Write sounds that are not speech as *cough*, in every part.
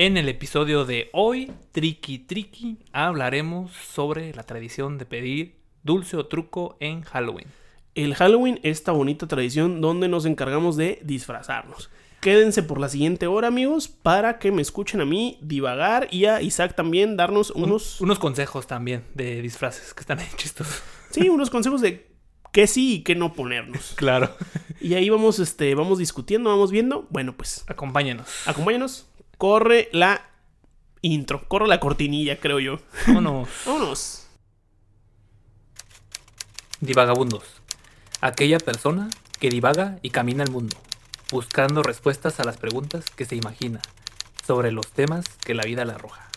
En el episodio de hoy, Triki Triki, hablaremos sobre la tradición de pedir dulce o truco en Halloween. El Halloween, esta bonita tradición donde nos encargamos de disfrazarnos. Quédense por la siguiente hora, amigos, para que me escuchen a mí divagar y a Isaac también darnos unos... Unos consejos también de disfraces que están ahí chistosos. Sí, unos consejos de qué sí y qué no ponernos. *laughs* Claro. Y ahí vamos, este, vamos discutiendo, vamos viendo. Bueno, pues Acompáñenos. acompáñanos. Corre la intro, corre la cortinilla, creo yo. Vámonos. *laughs* Vámonos. Divagabundos. Aquella persona que divaga y camina el mundo, buscando respuestas a las preguntas que se imagina sobre los temas que la vida le arroja.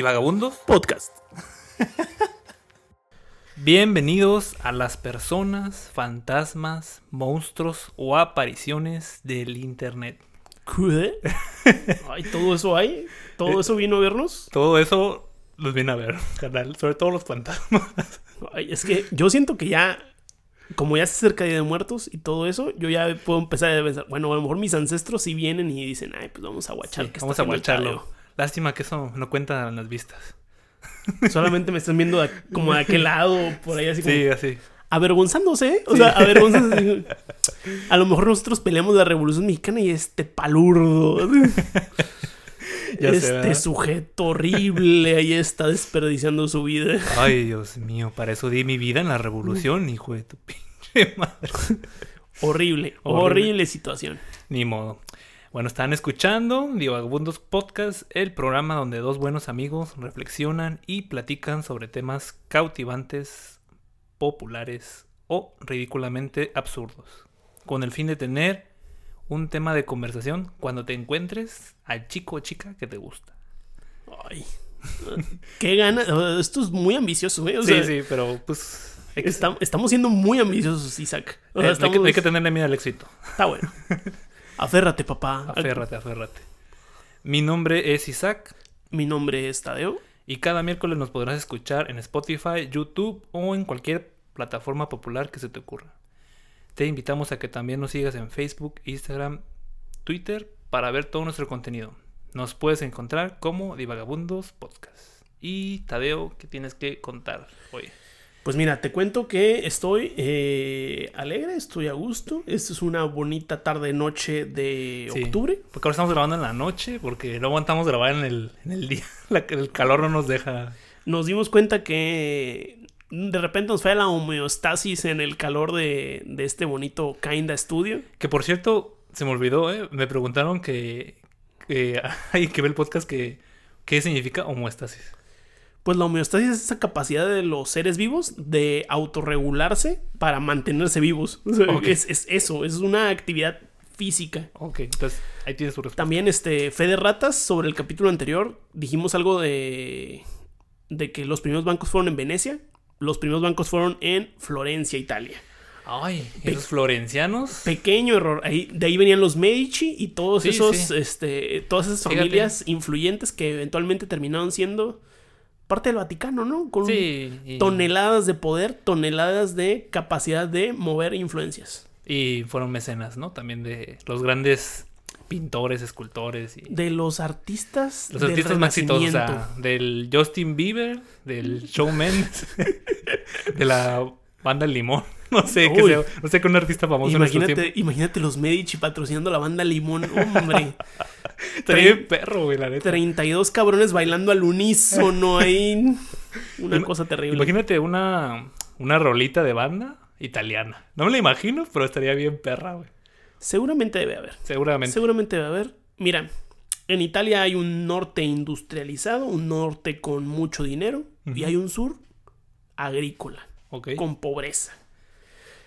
Divagabundos. Podcast. *laughs* Bienvenidos a las personas, fantasmas, monstruos o apariciones del internet. ¿Qué? *laughs* Ay, todo eso hay. Todo eso vino a vernos. Todo eso los viene a ver, *laughs* canal, sobre todo los fantasmas. Ay, es que yo siento que ya, como ya se acerca Día de Muertos y todo eso, yo ya puedo empezar a pensar, bueno, a lo mejor mis ancestros sí vienen y dicen, ay, pues vamos a guachar. Sí, que vamos a guacharlo. Tadeo". Lástima que eso no cuenta en las vistas. *laughs* Solamente me están viendo como de aquel lado, por ahí así como Sí, así. avergonzándose, ¿eh? O sea, avergonzándose. A lo mejor nosotros peleamos la Revolución Mexicana y este palurdo, *laughs* Ya este sujeto horrible ahí está desperdiciando su vida. Ay, Dios mío, para eso di mi vida en la revolución, hijo de tu pinche madre. *laughs* Horrible, Horrible. horrible situación. Ni modo. Bueno, están escuchando Divagabundos Podcast, el programa donde dos buenos amigos reflexionan y platican sobre temas cautivantes, populares o ridículamente absurdos, con el fin de tener un tema de conversación cuando te encuentres al chico o chica que te gusta. Ay. Qué gana. Esto es muy ambicioso, ¿eh? O sí, sea, sí, pero pues estamos siendo muy ambiciosos, Isaac. O eh, hay que- hay que tenerle miedo al éxito. Está bueno. *laughs* Aférrate, papá. Aférrate, aférrate. Mi nombre es Isaac. Mi nombre es Tadeo. Y cada miércoles nos podrás escuchar en Spotify, YouTube o en cualquier plataforma popular que se te ocurra. Te invitamos a que también nos sigas en Facebook, Instagram, Twitter para ver todo nuestro contenido. Nos puedes encontrar como Divagabundos Podcast. Y Tadeo, ¿qué tienes que contar hoy? Pues mira, te cuento que estoy eh, alegre, estoy a gusto. Esta es una bonita tarde-noche de Sí. octubre. Porque ahora estamos grabando en la noche, porque no aguantamos grabar en el, en el día. *laughs* La- el calor no nos deja. Nos dimos cuenta que de repente nos falla la homeostasis en el calor de, de este bonito Kinda Studio. Que por cierto, se me olvidó, ¿eh? Me preguntaron que, que *laughs* hay que ver el podcast que qué significa homoestasis. Pues la homeostasis es esa capacidad de los seres vivos de autorregularse para mantenerse vivos. *laughs* O sea, es, es eso, es una actividad física. Ok, entonces ahí tienes su respuesta. También, este, fe de ratas, sobre el capítulo anterior, dijimos algo de, de que los primeros bancos fueron en Venecia, los primeros bancos fueron en Florencia, Italia. Ay, esos florencianos. Pequeño error, ahí, de ahí venían los Medici y todos Sí, esos, sí. este, todas esas Fíjate. familias influyentes que eventualmente terminaron siendo parte del Vaticano, ¿no? Con Sí. Y, toneladas de poder, toneladas de capacidad de mover influencias. y fueron mecenas, ¿no? También de los grandes pintores, escultores y De los artistas. los del artistas más exitosos, o sea, del Justin Bieber, del Mendes, *laughs* de la banda Limón. *laughs* No sé qué Uy. sea, no sé qué un artista famoso Imagínate, imagínate los Medici patrocinando la banda Limón, hombre. *laughs* Estaría bien perro, güey, la neta. 32 cabrones bailando al unísono ahí. *laughs* Una Ima- cosa terrible. Imagínate una, una rolita de banda italiana. No me la imagino, pero estaría bien perra, güey. Seguramente debe haber. Seguramente. Seguramente debe haber. Mira, en Italia hay un norte industrializado, un norte con mucho dinero, y hay un sur agrícola, con pobreza.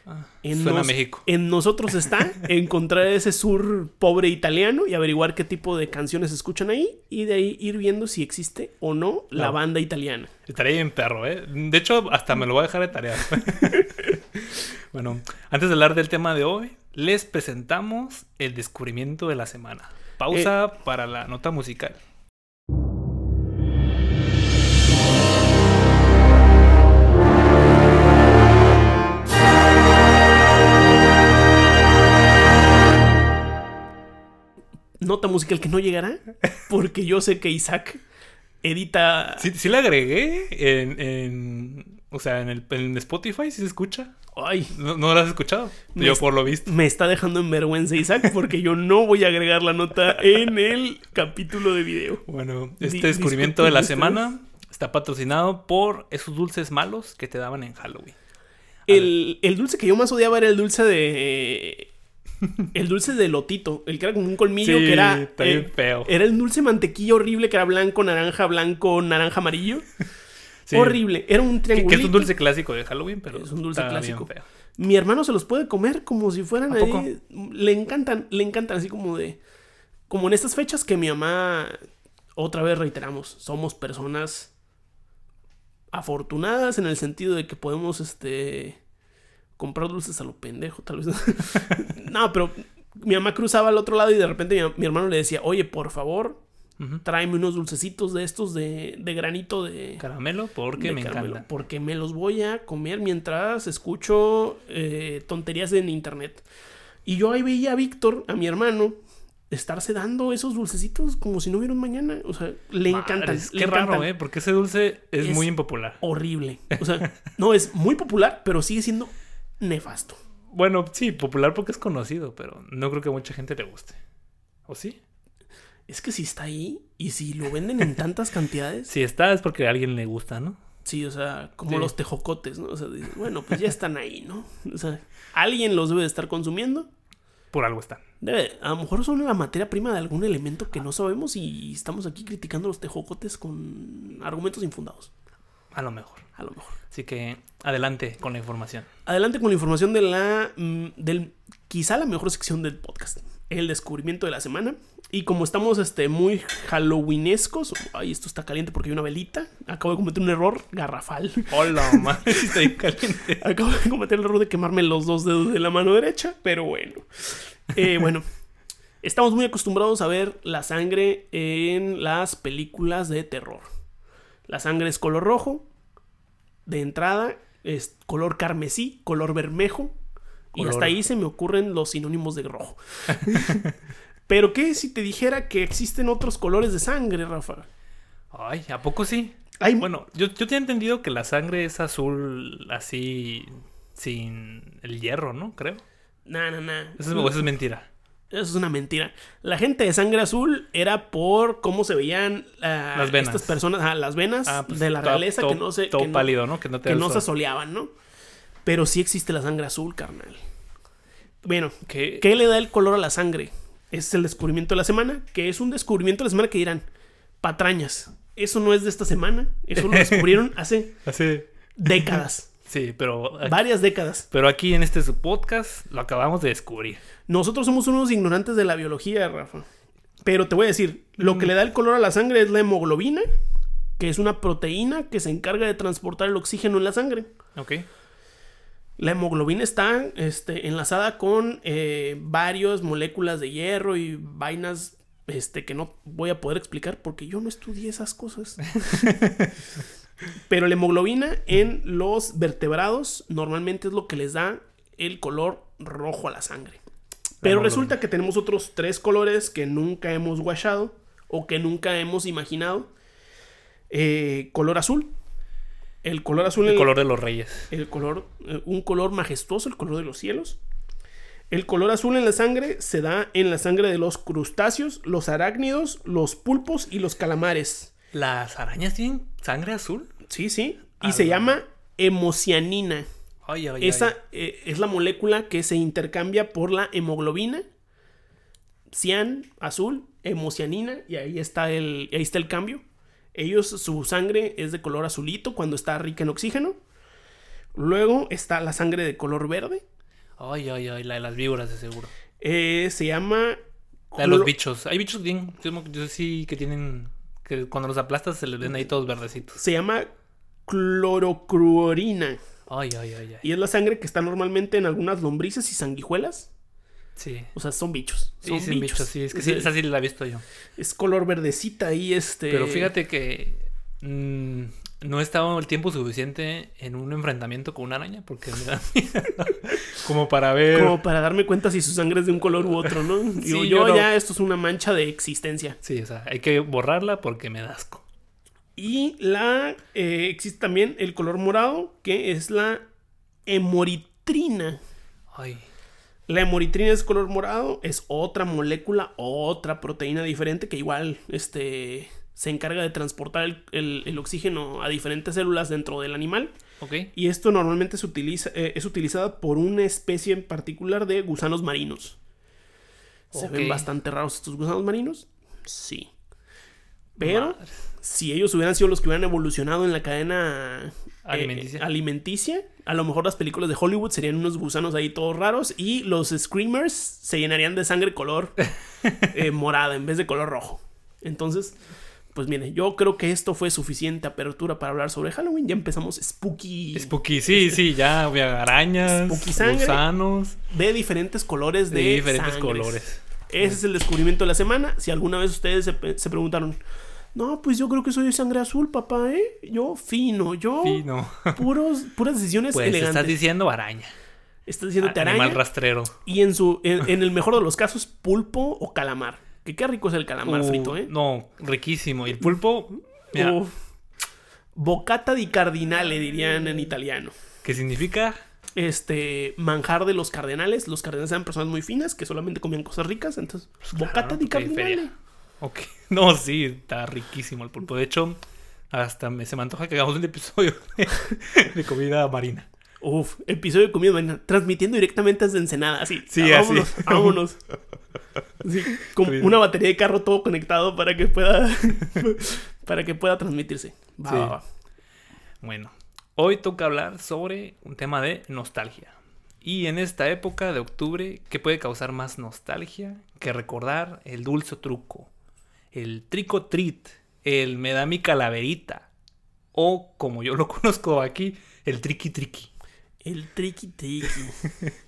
Ah, En, suena nos- México. en nosotros está *laughs* encontrar ese sur pobre italiano y averiguar qué tipo de canciones escuchan ahí y de ahí ir viendo si existe o no la No. banda italiana. Estaría bien perro, ¿eh? De hecho, hasta me lo voy a dejar de tarea. *laughs* bueno, antes de hablar del tema de hoy, les presentamos el descubrimiento de la semana. Pausa Eh. para la nota musical. Nota musical que no llegará porque yo sé que Isaac edita... Sí, sí la agregué en, en- o sea, en, el, en Spotify, si se escucha. Ay, ¿No, no la has escuchado? Me Yo por lo visto. me está dejando en vergüenza Isaac porque yo no voy a agregar la nota en el capítulo de video. Bueno, Di- este descubrimiento de la semana está patrocinado por esos dulces malos que te daban en Halloween. El, el dulce que yo más odiaba era el dulce de... *laughs* El dulce de lotito, el que era como un colmillo Sí, que era... eh, está bien feo. Era el dulce mantequilla horrible que era blanco, naranja, blanco, naranja, amarillo. *laughs* Sí. Horrible. Era un Que, triángulo. que es un dulce clásico de Halloween, pero Es un dulce está bien clásico. feo. Mi hermano se los puede comer como si fueran ahí. Le encantan, le encantan así como de. Como en estas fechas que mi mamá. Otra vez reiteramos, somos personas afortunadas en el sentido de que podemos este comprar dulces a lo pendejo, tal vez. *laughs* no, pero mi mamá cruzaba al otro lado y de repente mi, mi hermano le decía, oye, por favor, tráeme unos dulcecitos de estos de, de granito de, Caramelo, porque de me caramelo, encanta. Porque me los voy a comer mientras escucho eh, tonterías en internet. Y yo ahí veía a Víctor, a mi hermano, estarse dando esos dulcecitos como si no hubiera un mañana. O sea, le encantan. Le Qué raro, encantan. ¿eh? Porque ese dulce es, Es- muy impopular. Horrible. O sea, no es muy popular, pero sigue siendo nefasto. Bueno, sí, popular porque es conocido, pero no creo que a mucha gente le guste. ¿O sí? Es que si está ahí y si lo venden en tantas cantidades, *laughs* Si está es porque a alguien le gusta, ¿no? sí, o sea, como Sí. los tejocotes, ¿no? O sea, bueno, pues ya están ahí, ¿no? O sea, alguien los debe de estar consumiendo. Por algo están. Debe- a lo mejor son la materia prima de algún elemento que no sabemos y estamos aquí criticando los tejocotes con argumentos infundados. A lo mejor. A lo mejor. Así que adelante con la información. Adelante con la información de la. mm, del quizá la mejor sección del podcast. El descubrimiento de la semana. Y como estamos este, muy halloweenescos. Ay, esto está caliente porque hay una velita. Acabo de cometer un error garrafal. Hola. *laughs* *laughs* Está bien caliente. Acabo de cometer el error de quemarme los dos dedos de la mano derecha, pero bueno. Eh, bueno, estamos muy acostumbrados a ver la sangre en las películas de terror. La sangre es color rojo, de entrada es color carmesí, color bermejo, y hasta ahí se me ocurren los sinónimos de rojo. *laughs* pero ¿qué si te dijera que existen otros colores de sangre, Rafa? Ay, ¿a poco sí? Hay, Bueno, yo, yo tenía entendido que la sangre es azul así sin el hierro, ¿no? Creo. nah, nah, nah. Eso es, o eso es mentira. Eso es una mentira. La gente de sangre azul era por cómo se veían ah, Las venas. estas personas, ah, las venas Ah, pues, de la realeza que no se Todo que no- pálido, ¿no? Que no te que da el no se sol. soleaban, ¿no? Pero sí existe la sangre azul, carnal. Bueno, ¿Qué? ¿qué le da el color a la sangre? Es el descubrimiento de la semana, que es un descubrimiento de la semana que dirán, patrañas. Eso no es de esta semana, eso lo *laughs* descubrieron hace décadas, Sí, pero aquí, varias décadas. pero aquí en este su podcast lo acabamos de descubrir. Nosotros somos unos ignorantes de la biología, Rafa. Pero te voy a decir, lo Mm. que le da el color a la sangre es la hemoglobina, que es una proteína que se encarga de transportar el oxígeno en la sangre. ¿Ok? La hemoglobina está este, enlazada con eh, varias moléculas de hierro y vainas este, que no voy a poder explicar porque yo no estudié esas cosas. *laughs* Pero la hemoglobina en los vertebrados normalmente es lo que les da el color rojo a la sangre. Pero resulta que tenemos otros tres colores que nunca hemos guachado o que nunca hemos imaginado. Eh, color azul. El color azul El en- color de los reyes. el color, eh, un color majestuoso, el color de los cielos. El color azul en la sangre se da en la sangre de los crustáceos, los arácnidos, los pulpos y los calamares. ¿Las arañas tienen sangre azul? Sí, sí. Y Ah, se llama hemocianina. Ay, ay, Esa ay. eh, es la molécula que se intercambia por la hemoglobina. Cian, azul, hemocianina, y ahí está el, ahí está el cambio. Ellos, su sangre es de color azulito cuando está rica en oxígeno. Luego está la sangre de color verde. Ay, ay, ay, la de las víboras de seguro. Eh, se llama... La de los bichos. Hay bichos bien. Yo sí que tienen. Que cuando los aplastas se les ven ahí todos verdecitos. Se llama clorocruorina. Ay, ay, ay, ay. Y es la sangre que está normalmente en algunas lombrices y sanguijuelas. Sí. O sea, son bichos. Sí, Son sí, bichos. bichos, sí. Es que sí, esa sí la he visto yo. Es color verdecita y este. Pero fíjate que mm, no he estado el tiempo suficiente en un enfrentamiento con una araña porque me da *laughs* miedo. como para ver. Como para darme cuenta si su sangre es de un color u otro, ¿no? *laughs* Sí, yo yo no. ya esto es una mancha de existencia. Sí, o sea, hay que borrarla porque me da asco. Y la eh, existe también el color morado, que es la hemoritrina. Ay, La hemoritrina es color morado, es otra molécula, otra proteína diferente que igual este, se encarga de transportar el, el- el oxígeno a diferentes células dentro del animal. ok. Y esto normalmente se utiliza, eh, es utilizada por una especie en particular de gusanos marinos. ¿Se ven bastante raros estos gusanos marinos? Sí. Pero Madre. si ellos hubieran sido los que hubieran evolucionado en la cadena eh, Alimenticia. alimenticia, a lo mejor las películas de Hollywood serían unos gusanos ahí todos raros y los screamers se llenarían de sangre color *laughs* eh, morada en vez de color rojo. Entonces, pues mire, yo creo que esto fue suficiente apertura para hablar sobre Halloween. Ya empezamos spooky Spooky, sí, sí, ya voy a arañas, Spooky sangre. gusanos, de diferentes colores de, de diferentes sangres. colores. Ese es el descubrimiento de la semana. Si alguna vez ustedes se, se preguntaron, no, pues yo creo que soy de sangre azul, papá, ¿eh? Yo fino, yo Sí, no. *laughs* puros, puras decisiones Pues elegantes. estás diciendo araña. Estás diciendo Animal araña. rastrero. Y en su, en, en el mejor de los casos, pulpo o calamar. Que qué rico es el calamar Uh, frito, ¿eh? No, riquísimo. Y el pulpo, mira, Uf. Bocata di cardinale, dirían en italiano. ¿qué significa? Este manjar de los cardenales. Los cardenales eran personas muy finas que solamente comían cosas ricas. Entonces, bocata Claro, di cardinale. Ok. *laughs* No, sí, está riquísimo el pulpo. De hecho, hasta me, se me antoja que hagamos un episodio de, *laughs* de comida marina. Uf, episodio de comida transmitiendo directamente desde Ensenada, así. Sí, Ah, así. vámonos, vámonos. *laughs* Sí, con una batería de carro todo conectado para que pueda *laughs* para que pueda transmitirse. Va, Sí. va, va. Bueno, hoy toca hablar sobre un tema de nostalgia. Y en esta época de octubre, ¿qué puede causar más nostalgia que recordar el dulce truco? El trico treat, el me da mi calaverita. O, como yo lo *laughs* conozco aquí, el triqui triqui. El triqui triqui. *laughs*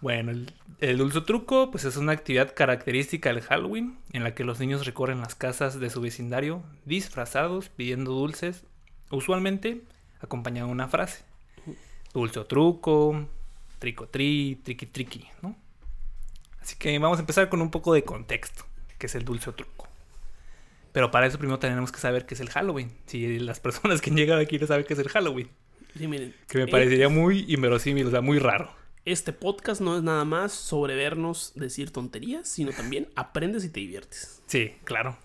Bueno, el, dulce truco pues es una actividad característica del Halloween en la que los niños recorren las casas de su vecindario disfrazados pidiendo dulces, usualmente acompañado de una frase. Dulce truco, trico tri, triqui triqui, ¿no? Así que vamos a empezar con un poco de contexto, que es el dulce truco. Pero para eso primero tenemos que saber qué es el Halloween. Si las personas que han llegado aquí no saben qué es el Halloween. Sí, miren, Que me eh, parecería muy inverosímil, o sea, muy raro. este podcast no es nada más sobre vernos decir tonterías, sino también aprendes y te diviertes. Sí, claro.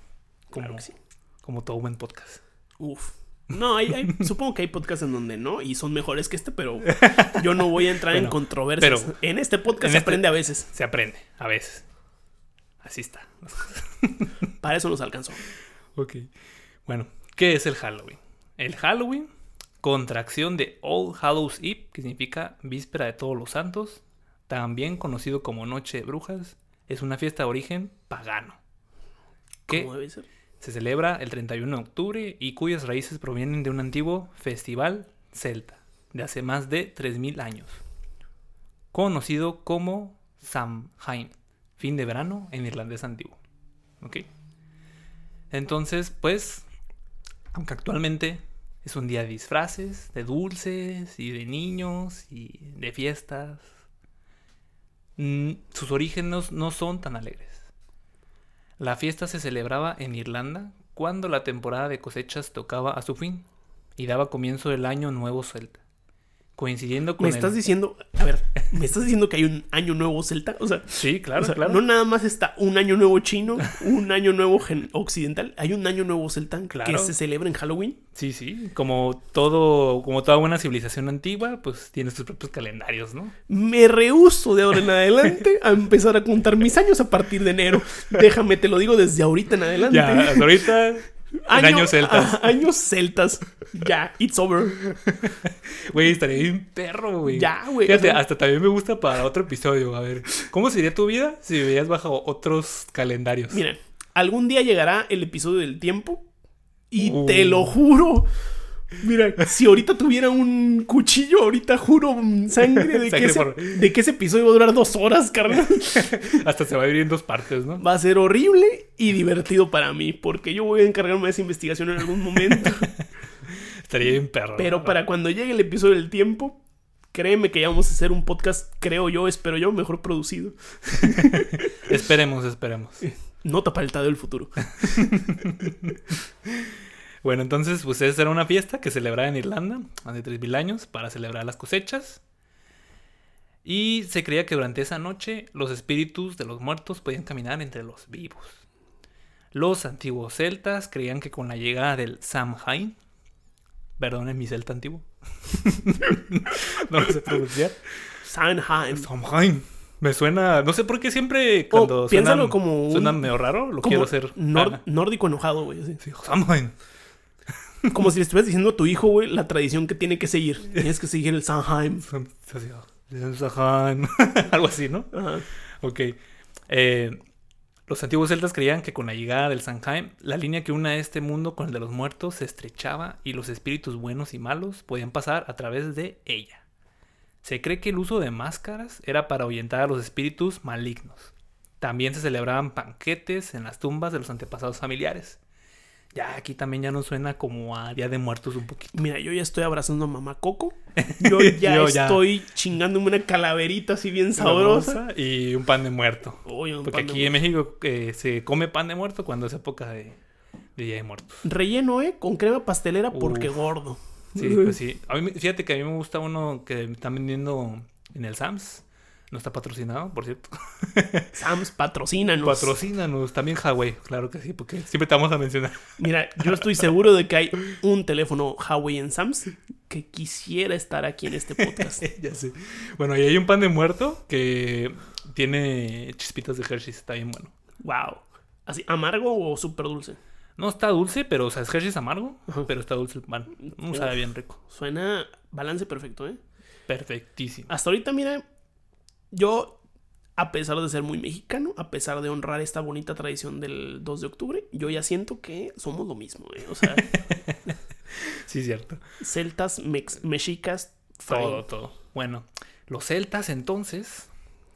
Como, Claro que sí. como todo buen podcast. Uf. No, hay, hay- *laughs* supongo que hay podcasts en donde no y son mejores que este, pero *laughs* yo no voy a entrar en controversias. pero en este podcast en se este- aprende a veces. Se aprende, a veces. Así está. Para eso nos alcanzó. ok. Bueno, ¿qué es el Halloween? El Halloween, contracción de All Hallows Eve, que significa víspera de todos los santos, también conocido como Noche de Brujas, es una fiesta de origen pagano. Que ¿Cómo debe ser? se celebra el 31 de octubre y cuyas raíces provienen de un antiguo festival celta de hace más de 3.000 años, conocido como Samhain, fin de verano en irlandés antiguo. ¿Ok? Entonces, pues, aunque actualmente es un día de disfraces, de dulces y de niños y de fiestas, mm, sus orígenes no son tan alegres. La fiesta se celebraba en Irlanda cuando la temporada de cosechas tocaba a su fin y daba comienzo el año nuevo celta, coincidiendo con Me el... estás diciendo, a ver, ¿me estás diciendo que hay un año nuevo celta? O sea, Sí, claro, o sea, claro. no nada más está un año nuevo chino, un año nuevo gen- occidental, hay un año nuevo celta que Claro. se celebra en Halloween. Sí, sí, como todo, como toda buena civilización antigua, pues tiene sus propios calendarios, ¿no? Me rehuso de ahora en adelante a empezar a contar mis años a partir de enero. Déjame, te lo digo desde ahorita en adelante. Ya, ahorita En años celtas. *laughs* años celtas. Ya, it's over. *laughs* Güey, estaría bien perro, güey. Ya, güey. Fíjate, hasta también me gusta para otro episodio. A ver, ¿cómo sería tu vida si vivías bajo otros calendarios? Mira, algún día llegará el episodio del tiempo. Y Uh. te lo juro. Mira, si ahorita tuviera un cuchillo, ahorita juro mm, sangre de, Sangre que, ese, por- de que ese episodio va a durar dos horas, carnal. *laughs* Hasta se va a dividir en dos partes, ¿no? Va a ser horrible y divertido para mí, porque yo voy a encargarme de esa investigación en algún momento. *laughs* Estaría bien perro. Pero para cuando llegue el episodio del tiempo, créeme que ya vamos a hacer un podcast, creo yo, espero yo, mejor producido. *laughs* Esperemos, esperemos. Nota para el Tadeo del futuro. Bueno, entonces, pues esa era una fiesta que celebraba en Irlanda hace 3.000 años para celebrar las cosechas. Y se creía que durante esa noche los espíritus de los muertos podían caminar entre los vivos. Los antiguos celtas creían que con la llegada del Samhain, perdonen mi celta antiguo, *laughs* no lo sé pronunciar, Sanheim. Samhain. Me suena, no sé por qué siempre cuando Oh, piénsalo suenan, como un- suenan medio raro, lo Como quiero hacer. nórdico enojado, güey. sí, Samhain. *laughs* Como si le estuvieras diciendo a tu hijo, güey, la tradición que tiene que seguir. Tienes que seguir el Sanheim. *laughs* *laughs* Algo así, ¿no? Ajá. Ok. Eh, los antiguos celtas creían que con la llegada del Samhain, la línea que une a este mundo con el de los muertos se estrechaba y los espíritus buenos y malos podían pasar a través de ella. Se cree que el uso de máscaras era para ahuyentar a los espíritus malignos. También se celebraban banquetes en las tumbas de los antepasados familiares. Ya aquí también ya nos suena como a Día de Muertos un poquito. Mira, yo ya estoy abrazando a mamá Coco. *laughs* Yo ya Yo ya. estoy chingándome una calaverita así bien sabrosa. Y un pan de muerto. Porque aquí en. México eh, se come pan de muerto cuando es época de, de Día de Muertos. Relleno, ¿eh? Con crema pastelera porque gordo. Sí, pues sí. A mí, me- fíjate que a mí me gusta uno que están vendiendo en el Sams. No está patrocinado, por cierto. *laughs* Sam's, patrocínanos. Patrocínanos. También Huawei, claro que sí, porque siempre te vamos a mencionar. Mira, yo estoy seguro de que hay un teléfono Huawei en Sam's que quisiera estar aquí en este podcast. *laughs* ya sé. Bueno, y hay un pan de muerto que tiene chispitas de Hershey's. Está bien bueno. wow. ¿Así, amargo o súper dulce? No está dulce, pero o sea, es Hershey's amargo, Ajá. pero está dulce el pan. Mm, sabe bien rico. Suena balance perfecto, ¿eh? Perfectísimo. Hasta ahorita, mira, yo, a pesar de ser muy mexicano, a pesar de honrar esta bonita tradición del 2 de octubre, yo ya siento que somos lo mismo, ¿eh? O sea, *laughs* Sí, cierto. celtas, mex- mexicas, fine. Todo, todo. Bueno, los celtas entonces,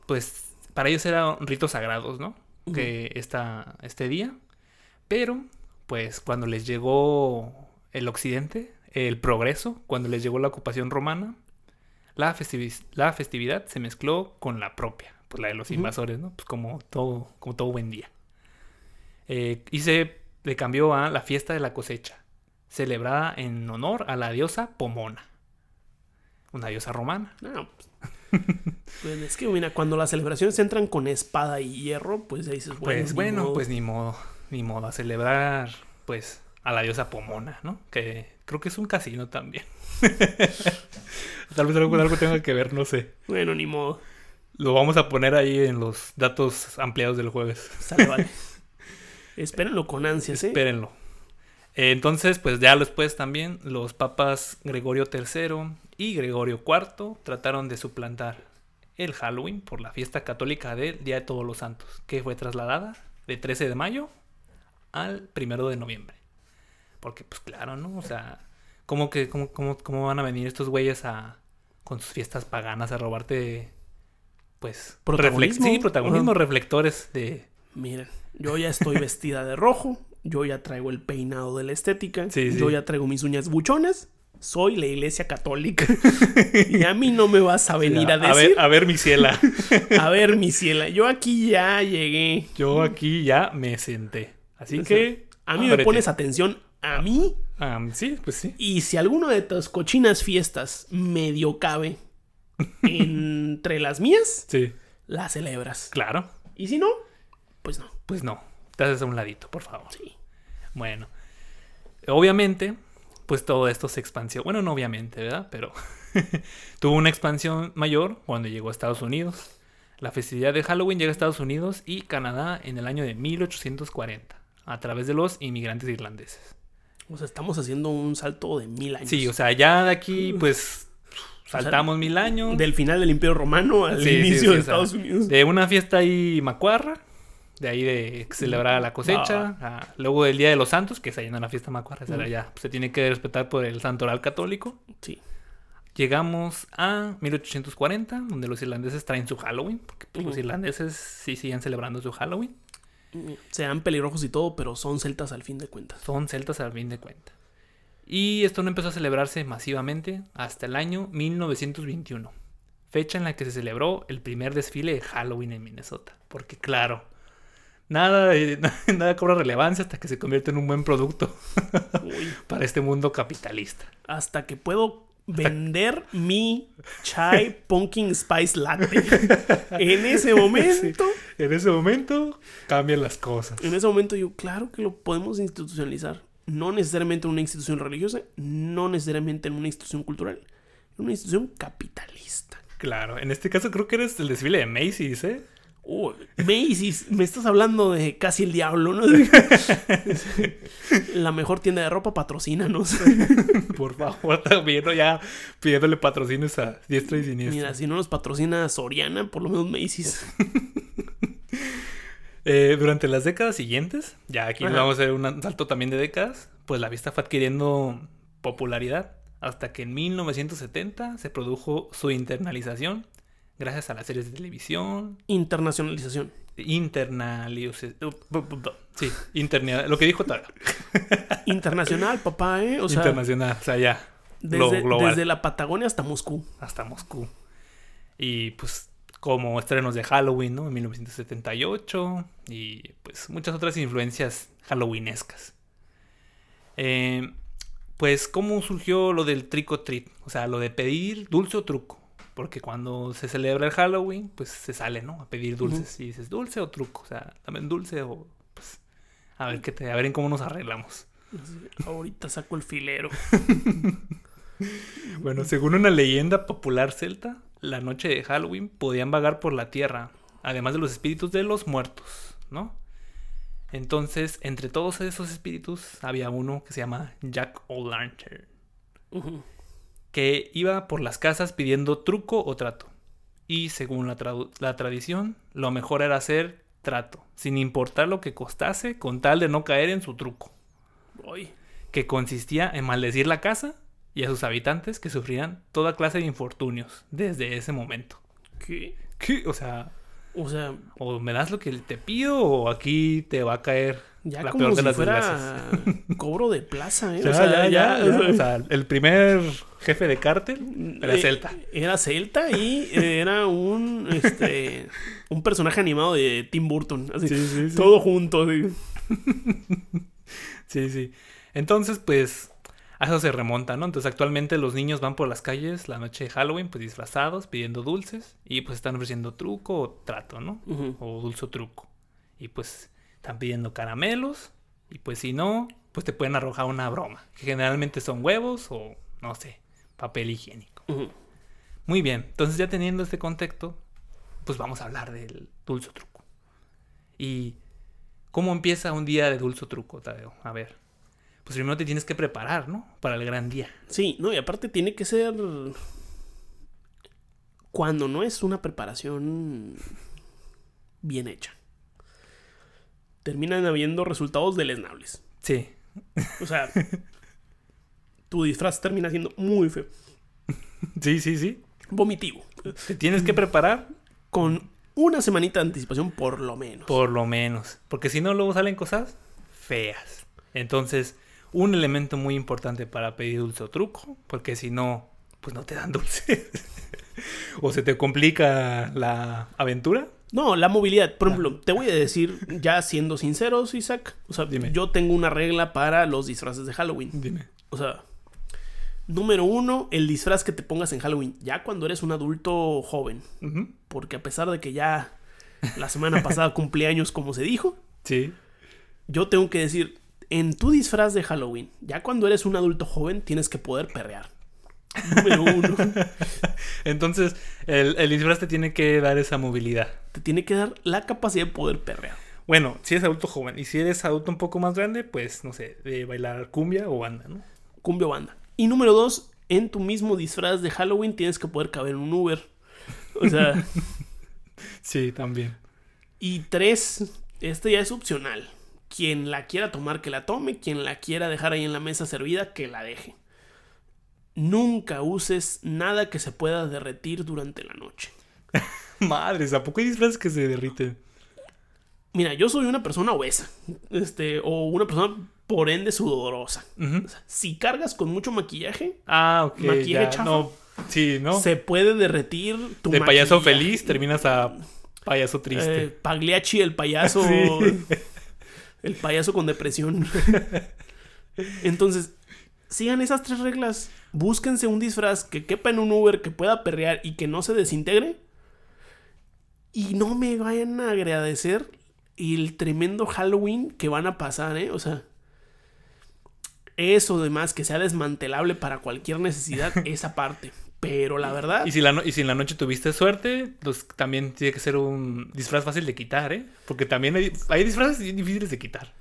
pues para ellos eran ritos sagrados, ¿no? Que esta, este día. Pero, pues cuando les llegó el occidente, el progreso, cuando les llegó la ocupación romana, la, festivi- la festividad se mezcló con la propia, pues la de los invasores, ¿no? Pues como todo, como todo buen día. Eh, y se le cambió a la fiesta de la cosecha, celebrada en honor a la diosa Pomona una diosa romana. No, pues, *laughs* pues es que, mira, cuando las celebraciones entran con espada y hierro, pues ahí dices, bueno, Pues ni bueno, modo. pues ni modo, ni modo, a celebrar, pues, a la diosa Pomona, ¿no? Que creo que es un casino también. *laughs* Tal vez algo, algo tenga que ver, no sé. Bueno, ni modo. Lo vamos a poner ahí en los datos ampliados del jueves. Sale, vale. *laughs* Espérenlo con ansias, ¿eh? Espérenlo. Eh, Entonces, pues ya después también los papas Gregorio III y Gregorio IV trataron de suplantar el Halloween por la fiesta católica del Día de Todos los Santos, que fue trasladada de 13 de mayo al 1 de noviembre. Porque, pues claro, ¿no? O sea, ¿cómo, que, cómo, cómo, cómo van a venir estos güeyes a, con sus fiestas paganas a robarte, pues, Protagonismo. reflex- sí, protagonismo, reflectores de... Miren, yo ya estoy *laughs* vestida de rojo, yo ya traigo el peinado de la estética, Sí, sí. yo ya traigo mis uñas buchonas, soy la iglesia católica. *laughs* y a mí no me vas a venir a, a decir, ver, a ver, mi ciela. *laughs* a ver, mi ciela, yo aquí ya llegué. Yo aquí ya me senté. Así O sea, que. A mí me pones atención a mí Ah, sí, pues sí. y si alguno de tus cochinas fiestas medio cabe entre las mías, *laughs* Sí, la celebras. claro. Y si no, pues no. Pues no. Te haces a un ladito, por favor. Sí. Bueno. Obviamente, pues todo esto se expandió. Bueno, no obviamente, ¿verdad? Pero *laughs* tuvo una expansión mayor cuando llegó a Estados Unidos. La festividad de Halloween llega a Estados Unidos y Canadá en el año de 1840. a través de los inmigrantes irlandeses. O sea, estamos haciendo un salto de mil años. Sí, o sea, ya de aquí, pues, saltamos mil años. Del final del Imperio Romano al Sí, inicio sí, de o sea, Estados Unidos. De una fiesta ahí macuarra, de ahí de celebrar la cosecha, a- luego del Día de los Santos, que se llama la fiesta macuarra, esa era Mm. ya, se tiene que respetar por el santoral católico. Sí. Llegamos a 1840, donde los irlandeses traen su Halloween, porque pues, los irlandeses sí siguen celebrando su Halloween. Sean pelirrojos y todo, pero son celtas al fin de cuentas. Son celtas al fin de cuentas. Y esto no empezó a celebrarse masivamente hasta el año 1921, fecha en la que se celebró el primer desfile de Halloween en Minnesota. Porque claro, nada, *laughs* nada cobra relevancia hasta que se convierte en un buen producto *laughs* para este mundo capitalista. hasta que puedo vender mi chai pumpkin spice latte. en ese momento, *laughs* En ese momento cambian las cosas. en ese momento yo, claro que lo podemos institucionalizar. No necesariamente en una institución religiosa, no necesariamente en una institución cultural, en una institución capitalista. Claro, en este caso creo que eres el desfile de Macy's, ¿eh? Oh, Macy's, me estás hablando de casi el diablo, ¿no? *laughs* La mejor tienda de ropa, patrocínanos. *laughs* Por favor, ¿no? Ya pidiéndole patrocinios a diestra y siniestra. Mira, si no nos patrocina Soriana, por lo menos Macy's. *laughs* Eh, durante las décadas siguientes, ya aquí Ajá. vamos a hacer un salto también de décadas, pues la fiesta fue adquiriendo popularidad hasta que en 1970 se produjo su internalización gracias a las series de televisión, Internacionalización. internalización, sí, interna- lo que dijo Tara, *laughs* Internacional, papá, ¿eh? O sea, internacional, o sea, ya, desde, global, desde la Patagonia hasta Moscú. hasta Moscú. Y pues como estrenos de Halloween, ¿no? En 1978 y pues muchas otras influencias halloweenescas. Eh, pues cómo surgió lo del trick treat, o sea, lo de pedir dulce o truco. Porque cuando se celebra el Halloween, pues se sale, ¿no? A pedir dulces. Y dices, dulce o truco. O sea, un dulce o pues a ver qué te, a ver en cómo nos arreglamos. Ahorita saco el filero. *laughs* Bueno, según una leyenda popular celta, la noche de Halloween podían vagar por la tierra, además de los espíritus de los muertos, ¿no? Entonces, entre todos esos espíritus había uno que se llama Jack O'Lantern, Ujú. Que iba por las casas pidiendo truco o trato. Y según la, tradición, lo mejor era hacer trato, sin importar lo que costase, con tal de no caer en su truco que consistía en maldecir la casa y a sus habitantes que sufrían toda clase de infortunios desde ese momento. ¿qué? ¿Qué? O sea, O sea, o me das lo que te pido o aquí te va a caer ya la como peor de si las fuera desgracias. *laughs* cobro de plaza, ¿eh? O sea, ya, ya. O sea, el primer jefe de cártel era Eh, celta. Era celta y era un este un personaje animado de Tim Burton. Así, Sí, sí, sí. Todo junto. así. *laughs* Sí, sí. Entonces, pues, a eso se remonta, ¿no? Entonces, actualmente los niños van por las calles la noche de Halloween, pues disfrazados, pidiendo dulces y pues están ofreciendo truco o trato, ¿no? O dulce o truco. Y pues están pidiendo caramelos. Y pues si no, pues te pueden arrojar una broma. Que generalmente son huevos o, no sé, papel higiénico. Muy bien, entonces ya teniendo este contexto, pues vamos a hablar del dulce truco. Y cómo empieza un día de dulce truco, Tadeo. A ver. Pues primero te tienes que preparar, ¿no? Para el gran día. Sí, no, y aparte tiene que ser. Cuando no es una preparación bien hecha. Terminan habiendo resultados deleznables. Sí. O sea, *laughs* tu disfraz termina siendo muy feo. Sí, sí, sí. Vomitivo. Te tienes que preparar Con una semanita de anticipación, por lo menos. Por lo menos. Porque si no, luego salen cosas feas. Entonces, un elemento muy importante para pedir dulce o truco. Porque si no, pues no te dan dulce. *laughs* o se te complica la aventura. No, la movilidad. Por ejemplo, te voy a decir, ya siendo sinceros, Isaac. O sea, Dime. yo tengo una regla para los disfraces de Halloween. Dime. O sea, número uno, el disfraz que te pongas en Halloween. Ya cuando eres un adulto joven. Porque a pesar de que ya la semana pasada cumplí años, como se dijo, Sí. yo tengo que decir, en tu disfraz de Halloween, ya cuando eres un adulto joven, tienes que poder perrear. Número uno. *laughs* Entonces, el, el disfraz te tiene que dar esa movilidad. te tiene que dar la capacidad de poder perrear. Bueno, si eres adulto joven. Y si eres adulto un poco más grande, pues, no sé, de bailar cumbia o banda, ¿no? Cumbia o banda. Y número dos, en tu mismo disfraz de Halloween tienes que poder caber en un Uber. O sea, *laughs* Sí, también. y tres, este ya es opcional. Quien la quiera tomar, que la tome. Quien la quiera dejar ahí en la mesa servida, que la deje. Nunca uses nada que se pueda derretir durante la noche. *laughs* Madres, ¿a poco hay disfraces que se derriten? Mira, yo soy una persona obesa. Este, o una persona por ende sudorosa. Ujú. O sea, si cargas con mucho maquillaje, Ah. Maquillaje chafa. No, sí, ¿no? se puede derretir tu de payaso feliz terminas a payaso triste. Eh, Pagliacci, el payaso. *laughs* Sí. El payaso con depresión. *laughs* Entonces, sigan esas tres reglas. Búsquense un disfraz que quepa en un Uber, que pueda perrear y que no se desintegre. Y no me vayan a agradecer el tremendo Halloween que van a pasar, ¿eh? O sea, eso demás que sea desmantelable para cualquier necesidad, *laughs* esa parte. Pero la verdad, Y si, la no- y si en la noche tuviste suerte, pues también tiene que ser un disfraz fácil de quitar, ¿eh? Porque también hay, hay disfraces difíciles de quitar.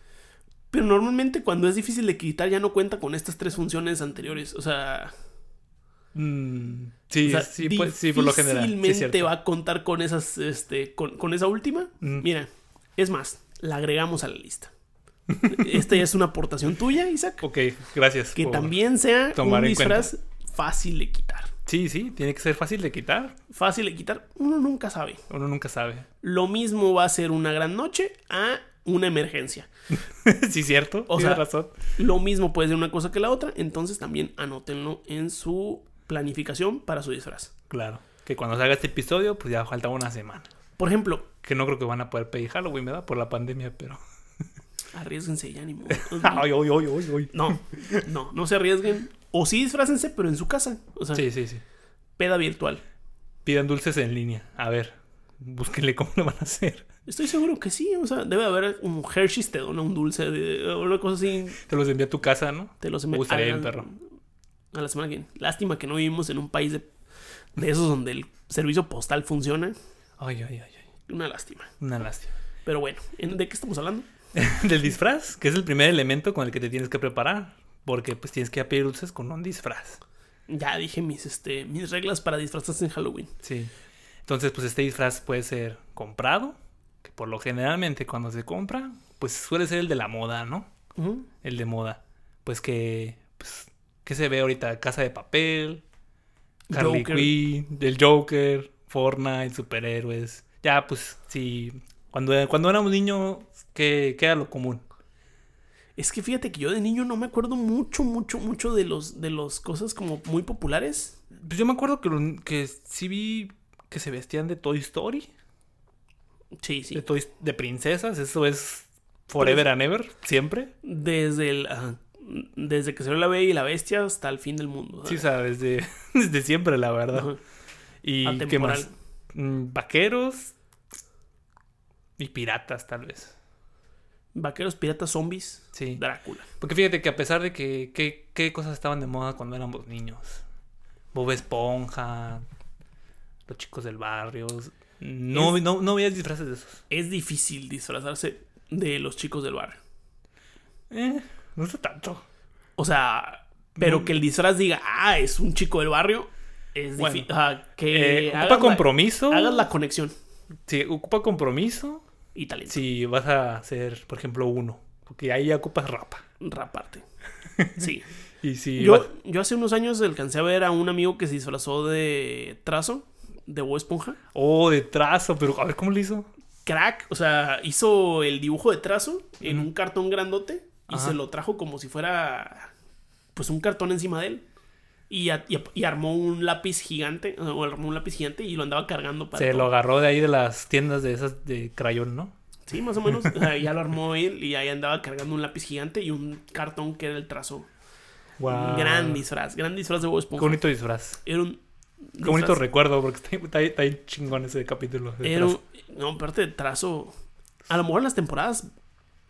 Pero normalmente cuando es difícil de quitar ya no cuenta con estas tres funciones anteriores. O sea, Mm, sí, o sea, sí, pues, sí, por lo general. sí, difícilmente cierto. va a contar con esas, este, con, con esa última. Mm. Mira, es más, la agregamos a la lista. *laughs* Esta ya es una aportación tuya, Isaac. Ok, gracias. Que también sea tomar un cuenta. disfraz fácil de quitar. Sí, sí, tiene que ser fácil de quitar. Fácil de quitar, uno nunca sabe. Uno nunca sabe. Lo mismo va a ser una gran noche a una emergencia. *laughs* sí, cierto. O sea- razón. Lo mismo puede ser una cosa que la otra, entonces también anótenlo en su planificación para su disfraz. Claro. Que cuando salga este episodio, pues ya falta una semana. Por ejemplo, Que no creo que van a poder pedir Halloween, ¿verdad? Por la pandemia, pero. *laughs* arriesguense ya ni modo. *laughs* ay, ay, ay, ay, ay. No, no, no se arriesguen. O sí disfrácense, pero en su casa. O sea, Sí, sí, sí. peda virtual. Pidan dulces en línea. A ver, búsquenle cómo lo van a hacer. Estoy seguro que sí. O sea, debe haber un Hershey's te dona un dulce, de, una cosa así. Te los envía a tu casa, ¿no? Te los Me gustaría a la- perro. A la semana que viene. Lástima que no vivimos en un país de, de esos donde el servicio postal funciona. Ay, ay, ay, ay. Una lástima. Una lástima. Pero bueno, ¿en- ¿de qué estamos hablando? *laughs* Del disfraz, que es el primer elemento con el que te tienes que preparar. Porque pues tienes que ir a pedir dulces con un disfraz. Ya dije mis, este, mis reglas para disfrazarse en Halloween. Sí. Entonces, pues este disfraz puede ser comprado. Que por lo generalmente cuando se compra, pues suele ser el de la moda, ¿no? El de moda. Pues que. Pues, ¿Qué se ve ahorita? Casa de papel. Harley. Quinn. El Joker. Fortnite. Superhéroes. Ya, pues sí. Cuando, cuando éramos niños, ¿qué, qué era lo común? Es que fíjate que yo de niño no me acuerdo mucho, mucho, mucho de los de las cosas como muy populares. Pues yo me acuerdo que, que sí vi que se vestían de Toy Story. Sí, sí. De, princesas. Eso es forever and ever. Siempre. Desde el ah, desde que salió la Bella y la Bestia hasta el fin del mundo. Sí, o ¿sabes? sea, desde, *laughs* desde siempre, la verdad. Ajá. ¿Y qué más? Mm, Vaqueros y piratas, tal vez. Vaqueros, piratas, zombies, Sí. Drácula. Porque fíjate que a pesar de que qué, qué cosas estaban de moda cuando éramos niños. Bob Esponja, los chicos del barrio. No, Es- no, no veías disfraces de esos. Es difícil disfrazarse de los chicos del barrio. Eh, no está tanto. O sea, pero No. que el disfraz diga, ah, es un chico del barrio, es Bueno. difícil. que Eh, hagas ocupa la- compromiso. hagas la conexión Sí, ocupa compromiso. y talento. Si vas a hacer, por ejemplo, uno. Porque ahí ya ocupas rapa. Raparte. *laughs* Sí. Y si yo, vas- yo hace unos años alcancé a ver a un amigo que se disfrazó de trazo, de Bob Esponja. Oh, de trazo, pero a ver cómo lo hizo. Crack, o sea, hizo el dibujo de trazo en un cartón grandote y Ajá. se lo trajo como si fuera pues un cartón encima de él. Y, a- y- y armó un lápiz gigante, o armó un lápiz gigante y lo andaba cargando para Se todo. lo agarró de ahí de las tiendas de esas de crayón, ¿no? Sí, más o menos. O sea, ya lo armó él y ahí andaba cargando un lápiz gigante y un cartón que era el trazo. Wow. Gran disfraz, gran disfraz de Bob Qué Esponja. bonito disfraz. Era un Qué bonito disfraz- recuerdo, porque está, está, está ahí chingón ese capítulo. Era un- no, aparte de trazo. A lo mejor en las temporadas,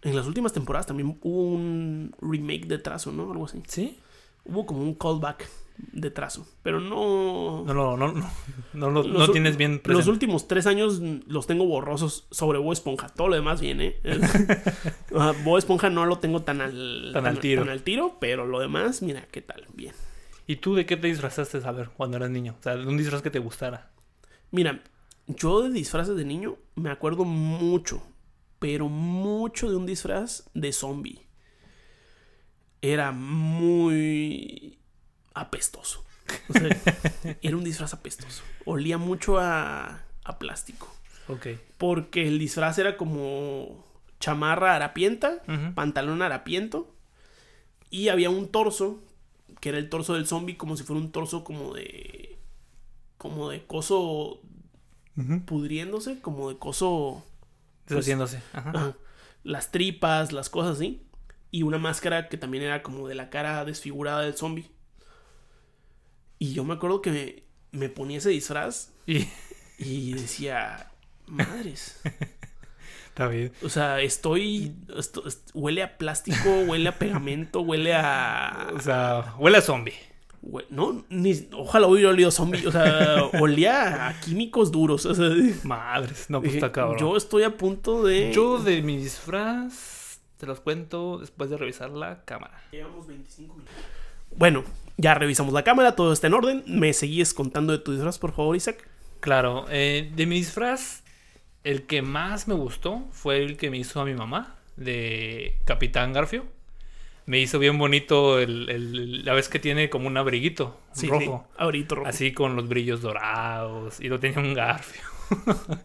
en las últimas temporadas también hubo un remake de trazo, ¿no? Algo así. ¿Sí? Hubo como un callback de trazo. Pero no. No, no, no, no, no, no, Los tienes bien Los presente. últimos tres años los tengo borrosos sobre Bob Esponja. Todo lo demás viene. *laughs* Bob Esponja no lo tengo tan al, Tan al tiro. tan al tiro, pero lo demás, mira, ¿qué tal? Bien. ¿Y tú de qué te disfrazaste, a ver, cuando eras niño? O sea, de un disfraz que te gustara. Mira, yo de disfraces de niño me acuerdo mucho, pero mucho de un disfraz de zombie. Era muy apestoso. O sea, *laughs* era un disfraz apestoso. Olía mucho a, a plástico. Ok. Porque el disfraz era como chamarra harapienta, pantalón harapiento. Y había un torso, que era el torso del zombie, como si fuera un torso como de. como de coso pudriéndose, como de coso. Pues, Deshaciéndose. Ajá. ajá, las tripas, las cosas así. Y una máscara que también era como de la cara desfigurada del zombie. Y yo me acuerdo que me, me ponía ese disfraz Y y decía, madres. *laughs* está bien. O sea, estoy, esto- est- huele a plástico, huele a pegamento, huele a... *laughs* O sea, huele a zombie. no, ni, ojalá hubiera olido zombie. O sea, olía a químicos duros. O sea, *laughs* Madres. No, pues está cabrón. yo estoy a punto de... Yo de mi disfraz te los cuento después de revisar la cámara. Llevamos 25 minutos. Bueno, ya revisamos la cámara, todo está en orden. ¿Me seguís contando de tu disfraz, por favor, Isaac? Claro, eh, de mi disfraz, el que más me gustó fue el que me hizo a mi mamá, de Capitán Garfio. Me hizo bien bonito el, el- la vez que tiene como un abriguito rojo. ahorita rojo. Así con los brillos dorados. Y lo tenía un garfio.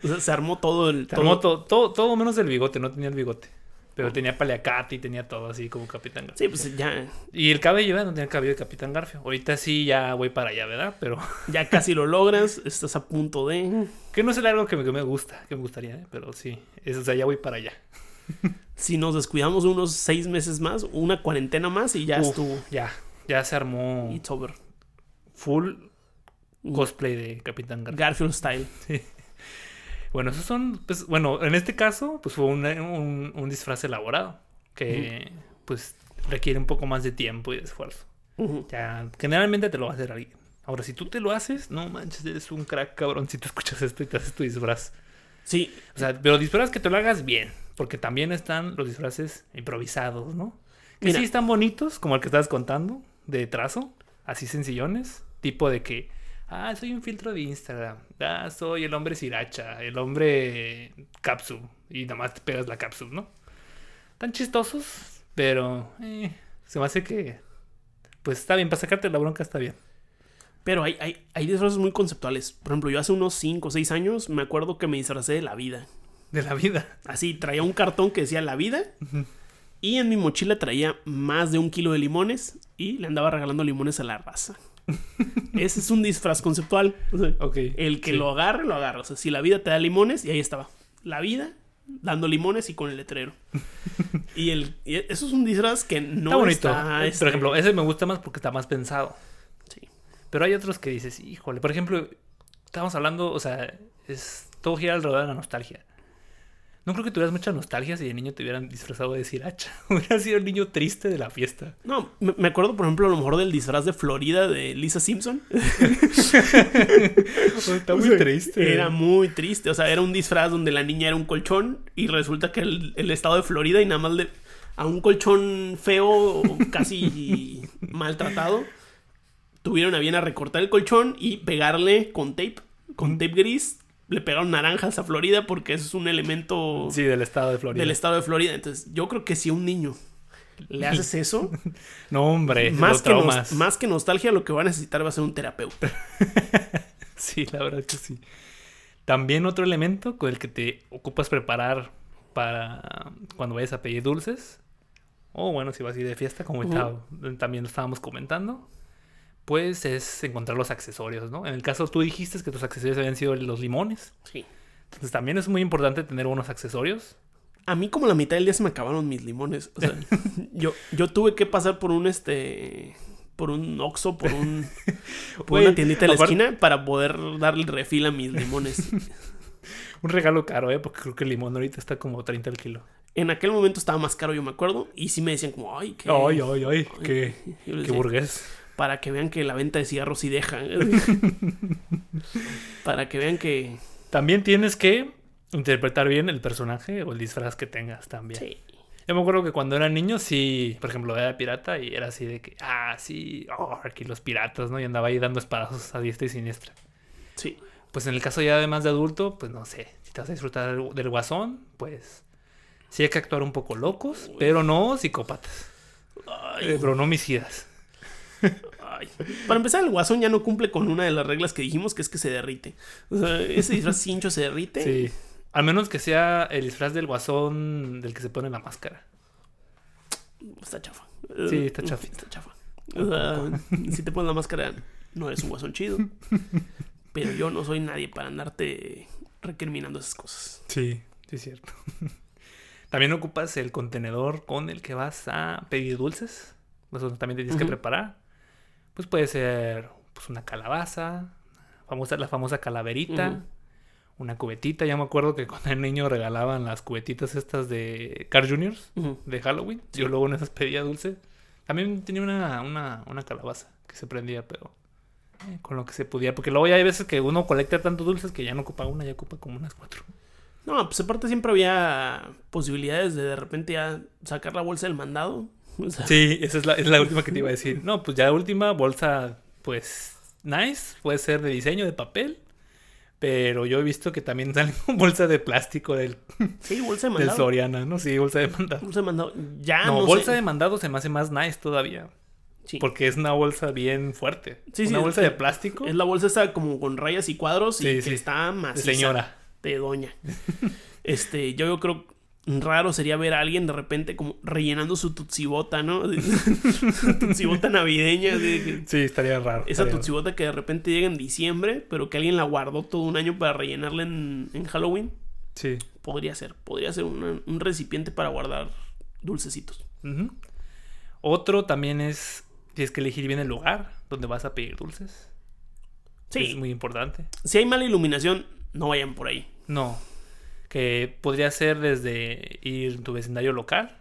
O sea, se armó todo el... Se armó todo, todo, todo menos el bigote, no tenía el bigote. Pero tenía paliacate y tenía todo así como Capitán Garfio. Sí, pues ya, Y el cabello, ¿verdad? no tenía el cabello de Capitán Garfio. Ahorita sí ya voy para allá, ¿verdad? Pero ya casi lo *laughs* logras. Estás a punto de... que no es el algo que me, que me gusta, que me gustaría, ¿eh? Pero sí, es, o sea, ya voy para allá. *laughs* Si nos descuidamos unos seis meses más, una cuarentena más y ya Uf, estuvo. Ya, ya se armó It's over. full cosplay de Capitán Garfio. Garfield style. Bueno, esos son, pues, bueno, en este caso, pues fue un, un disfraz elaborado que, pues, requiere un poco más de tiempo y de esfuerzo. Ya, generalmente te lo va a hacer alguien. Ahora, si tú te lo haces, no manches, eres un crack, cabrón, si tú escuchas esto y te haces tu disfraz. Sí, O sea, pero disfraz que te lo hagas bien, porque también están los disfraces improvisados, ¿no? Que Mira. sí están bonitos, como el que estabas contando, de trazo, así sencillones, tipo de que, ah, soy un filtro de Instagram, ah, soy el hombre siracha, el hombre capsule, y nada más te pegas la capsule, ¿no? Tan chistosos, pero eh, se me hace que, pues está bien, para sacarte la bronca está bien. pero hay, hay, hay disfraces muy conceptuales. Por ejemplo, yo hace unos 5 o 6 años me acuerdo que me disfracé de la vida. De la vida. Así, traía un cartón que decía la vida. Y en mi mochila traía más de un kilo de limones. Y le andaba regalando limones a la raza. Ese es un disfraz conceptual. O sea, Ok. el que sí. lo agarre, lo agarra. O sea, si la vida te da limones, y ahí estaba. La vida dando limones y con el letrero. *laughs* y el y eso es un disfraz que no está bonito. está, Eh, este, Por ejemplo, ese me gusta más porque está más pensado. sí. Pero hay otros que dices, híjole, por ejemplo, estamos hablando, o sea, es todo gira alrededor de la nostalgia. No creo que tuvieras mucha nostalgia si de niño te hubieran disfrazado de siracha. *laughs* Hubiera sido el niño triste de la fiesta. No, me, acuerdo, por ejemplo, a lo mejor del disfraz de Florida de Lisa Simpson. *laughs* Está muy triste. Era muy triste. O sea, era un disfraz donde la niña era un colchón y resulta que el, el estado de Florida y nada más le, a un colchón feo, casi *laughs* maltratado, tuvieron a bien a recortar el colchón y pegarle con tape, con tape gris. Le pegaron naranjas a Florida porque eso es un elemento Sí, del estado de Florida. del estado de Florida. Entonces, yo creo que si a un niño le haces *laughs* eso, No, hombre, más que, nos- más que nostalgia, lo que va a necesitar va a ser un terapeuta. *laughs* Sí, la verdad que sí. También otro elemento con el que te ocupas preparar para cuando vayas a pedir dulces. O bueno, si vas a ir de fiesta, como estaba- también lo estábamos comentando. Pues es encontrar los accesorios, ¿no? En el caso tú dijiste que tus accesorios habían sido los limones. Sí. Entonces también es muy importante tener buenos accesorios. A mí como la mitad del día se me acabaron mis limones. O sea, *laughs* yo, yo tuve que pasar por un este. por un Oxxo, por un. *laughs* por una tiendita de la aparte- esquina para poder darle refil a mis limones. *laughs* Un regalo caro, ¿eh? Porque creo que el limón ahorita está como 30 al kilo. En aquel momento estaba más caro, yo me acuerdo. Y sí me decían como, ay, qué. Ay, ay, ay, qué, qué burgués. Para que vean que la venta de cigarros sí deja. *laughs* para que vean que. También tienes que interpretar bien el personaje o el disfraz que tengas también. Sí. Yo me acuerdo que cuando era niño, sí, por ejemplo, era pirata y era así de que, ah, sí, oh, aquí los piratas, ¿no? Y andaba ahí dando espadazos a diestra y siniestra. Sí. Pues en el caso ya además de adulto, pues no sé, si te vas a disfrutar del, del guasón, pues sí hay que actuar un poco locos, pero no psicópatas, Ay, eh, pero no homicidas. Ay. Para empezar, el guasón ya no cumple con una de las reglas que dijimos, que es que se derrite. O sea, ese disfraz *laughs* cincho se derrite. Sí. Al menos que sea el disfraz del guasón del que se pone la máscara. Está chafa. Sí, está chafa. Está chafa. O sea, si te pones la máscara, no eres un guasón chido. Pero yo no soy nadie para andarte recriminando esas cosas. Sí, sí es cierto. También ocupas el contenedor con el que vas a pedir dulces. Eso también te tienes que preparar. Pues puede ser pues, una calabaza, famosa, la famosa calaverita, una cubetita. Ya me acuerdo que cuando era niño regalaban las cubetitas estas de Car Juniors de Halloween. Yo luego en esas pedía dulces. También tenía una, una, una calabaza que se prendía, pero eh, con lo que se podía. Porque luego ya hay veces que uno colecta tantos dulces que ya no ocupa una, ya ocupa como unas cuatro. No, pues aparte siempre había posibilidades de de repente ya sacar la bolsa del mandado. *laughs* O sea, Sí, esa es la, es la última que te iba a decir. No, pues ya la última bolsa, pues, nice. Puede ser de diseño, de papel. Pero yo he visto que también *laughs* salen con bolsa de plástico del, sí, bolsa de del. Soriana, ¿no? Sí, bolsa de mandado. Bolsa de mandado. Ya no, no, bolsa sé. de mandado se me hace más nice todavía. Sí. Porque es una bolsa bien fuerte. Sí, una sí, bolsa de plástico. Es la bolsa esta como con rayas y cuadros y que está maciza. señora. De doña. *laughs* este, yo, yo creo raro sería ver a alguien de repente como rellenando su tutsibota, ¿no? *laughs* Tutsibota navideña. que- Sí, estaría raro. esa estaría raro. tutsibota que de repente llega en diciembre, pero que alguien la guardó todo un año para rellenarla en, en Halloween. Sí. Podría ser. Podría ser una- un recipiente para guardar dulcecitos. Otro también es, tienes que elegir bien el lugar donde vas a pedir dulces. Sí. Es muy importante. Si hay mala iluminación, no vayan por ahí. No. Que podría ser desde ir en tu vecindario local,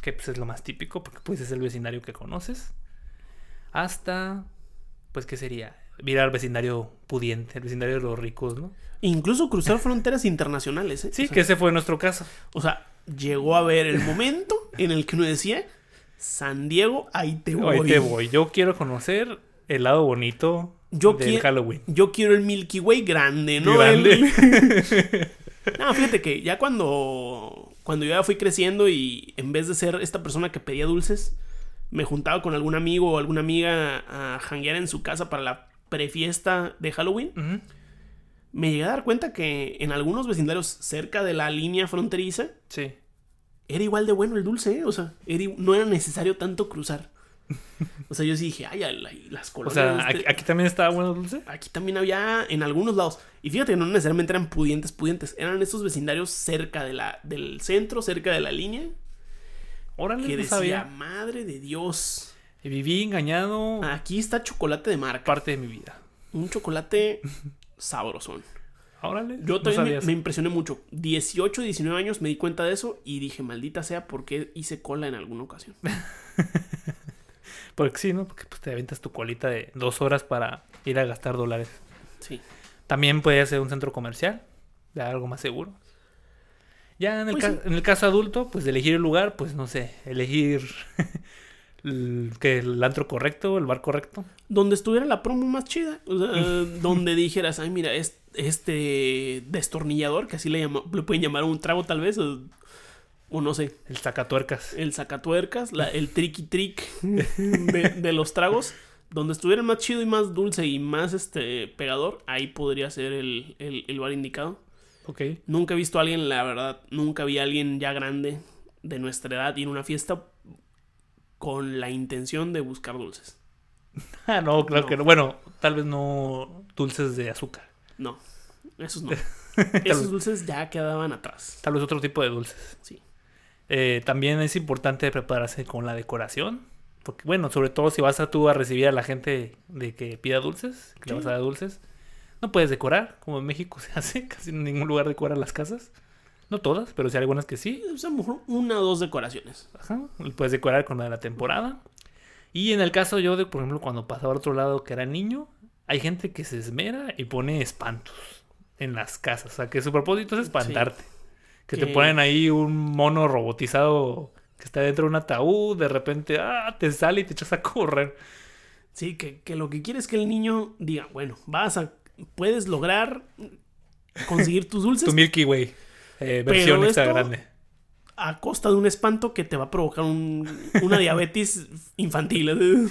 que pues es lo más típico, porque pues es el vecindario que conoces, hasta, pues, ¿qué sería? Ir al vecindario pudiente, el vecindario de los ricos, ¿no? Incluso cruzar fronteras internacionales, ¿eh? Sí, O sea, que ese fue nuestro caso. O sea, llegó a ver el momento en el que uno decía, San Diego, ahí te voy. Hoy te voy. Yo quiero conocer el lado bonito Yo del Halloween. Yo quiero el Milky Way grande, ¿no? Grande. El- *laughs* no, fíjate que ya cuando, cuando yo ya fui creciendo y en vez de ser esta persona que pedía dulces, me juntaba con algún amigo o alguna amiga a janguear en su casa para la prefiesta de Halloween, me llegué a dar cuenta que en algunos vecindarios cerca de la línea fronteriza Sí. era igual de bueno el dulce, ¿eh? O sea, era no era necesario tanto cruzar. *laughs* O sea, yo sí dije, ay, la- las O colonias. sea, de aquí, este- aquí también estaba bueno dulce. Aquí también había en algunos lados. Y fíjate que no necesariamente eran pudientes, pudientes. Eran estos vecindarios cerca de la, del centro, cerca de la línea. Órale, Que no decía, sabía. madre de Dios. Y viví engañado Aquí está chocolate de marca. parte de mi vida. Un chocolate *laughs* sabrosón. Órale. Yo también me, me impresioné mucho. 18, 19 años me di cuenta de eso y dije, maldita sea, ¿por qué hice cola en alguna ocasión? *laughs* Porque sí, ¿no? Porque pues, te aventas tu colita de dos horas para ir a gastar dólares. Sí. También puede ser un centro comercial, de algo más seguro. Ya en el, Pues ca- sí. en el caso adulto, pues de elegir el lugar, pues no sé, elegir *laughs* el, que el antro correcto, el bar correcto. Donde estuviera la promo más chida. O sea, *laughs* donde dijeras, ay, mira, es- este destornillador, que así le, llama- le pueden llamar un trago tal vez, o, o no sé, El sacatuercas. el sacatuercas, la- el tricky trick *laughs* de, de los tragos. Donde estuviera más chido y más dulce y más este pegador, ahí podría ser el, el, el bar indicado. Ok. Nunca he visto a alguien, la verdad, nunca vi a alguien ya grande de nuestra edad ir a una fiesta con la intención de buscar dulces. *laughs* Ah, no, claro No. que no. Bueno, tal vez no dulces de azúcar. No, esos no. *laughs* Esos dulces ya quedaban atrás. Tal vez otro tipo de dulces. Sí. Eh, también es importante prepararse con la decoración. Porque, bueno, sobre todo si vas a tú a recibir a la gente de que pida dulces, que le Sí. vas a dar dulces, no puedes decorar, como en México *laughs* se hace, casi en ningún lugar decoran las casas. No todas, pero sí hay algunas que sí. O sea, a lo mejor una o dos decoraciones. Ajá. Puedes decorar con la de la temporada. Y en el caso yo de, por ejemplo, cuando pasaba al otro lado que era niño, hay gente que se esmera y pone espantos en las casas. O sea, que su propósito es espantarte. Que te ponen ahí un mono robotizado que está dentro de un ataúd, de repente, ah, te sale y te echas a correr. Sí, que, que lo que quiere es que el niño diga, bueno, vas a, puedes lograr conseguir tus dulces *laughs* Tu Milky Way. eh, versión Pero extra esto- grande. a costa de un espanto que te va a provocar un- una diabetes infantil. *laughs*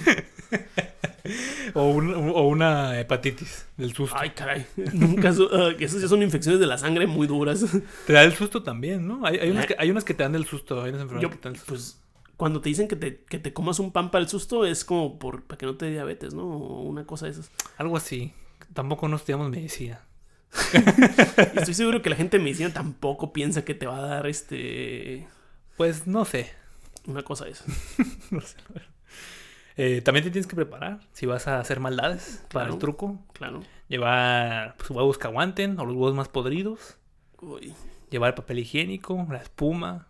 O, un- o una hepatitis del susto. Ay, caray. *laughs* Nunca, su- ah, esas ya son infecciones de la sangre muy duras. Te da el susto también, ¿no? Hay, hay, unas Eh. que, hay unas que te dan del susto. Hay unas enfermedades Yo, que te dan del susto. pues, cuando te dicen que te, que te comas un pan para el susto, es como por, para que no te dé diabetes, ¿no? O una cosa de esas. Algo así. Tampoco no estudiamos medicina. Y *laughs* estoy seguro que la gente de medicina tampoco piensa que te va a dar este. Pues no sé. Una cosa de esas. *laughs* No sé. Eh, también te tienes que preparar si vas a hacer maldades para el truco. Claro. Llevar pues, huevos que aguanten o los huevos más podridos. Uy. Llevar papel higiénico, la espuma.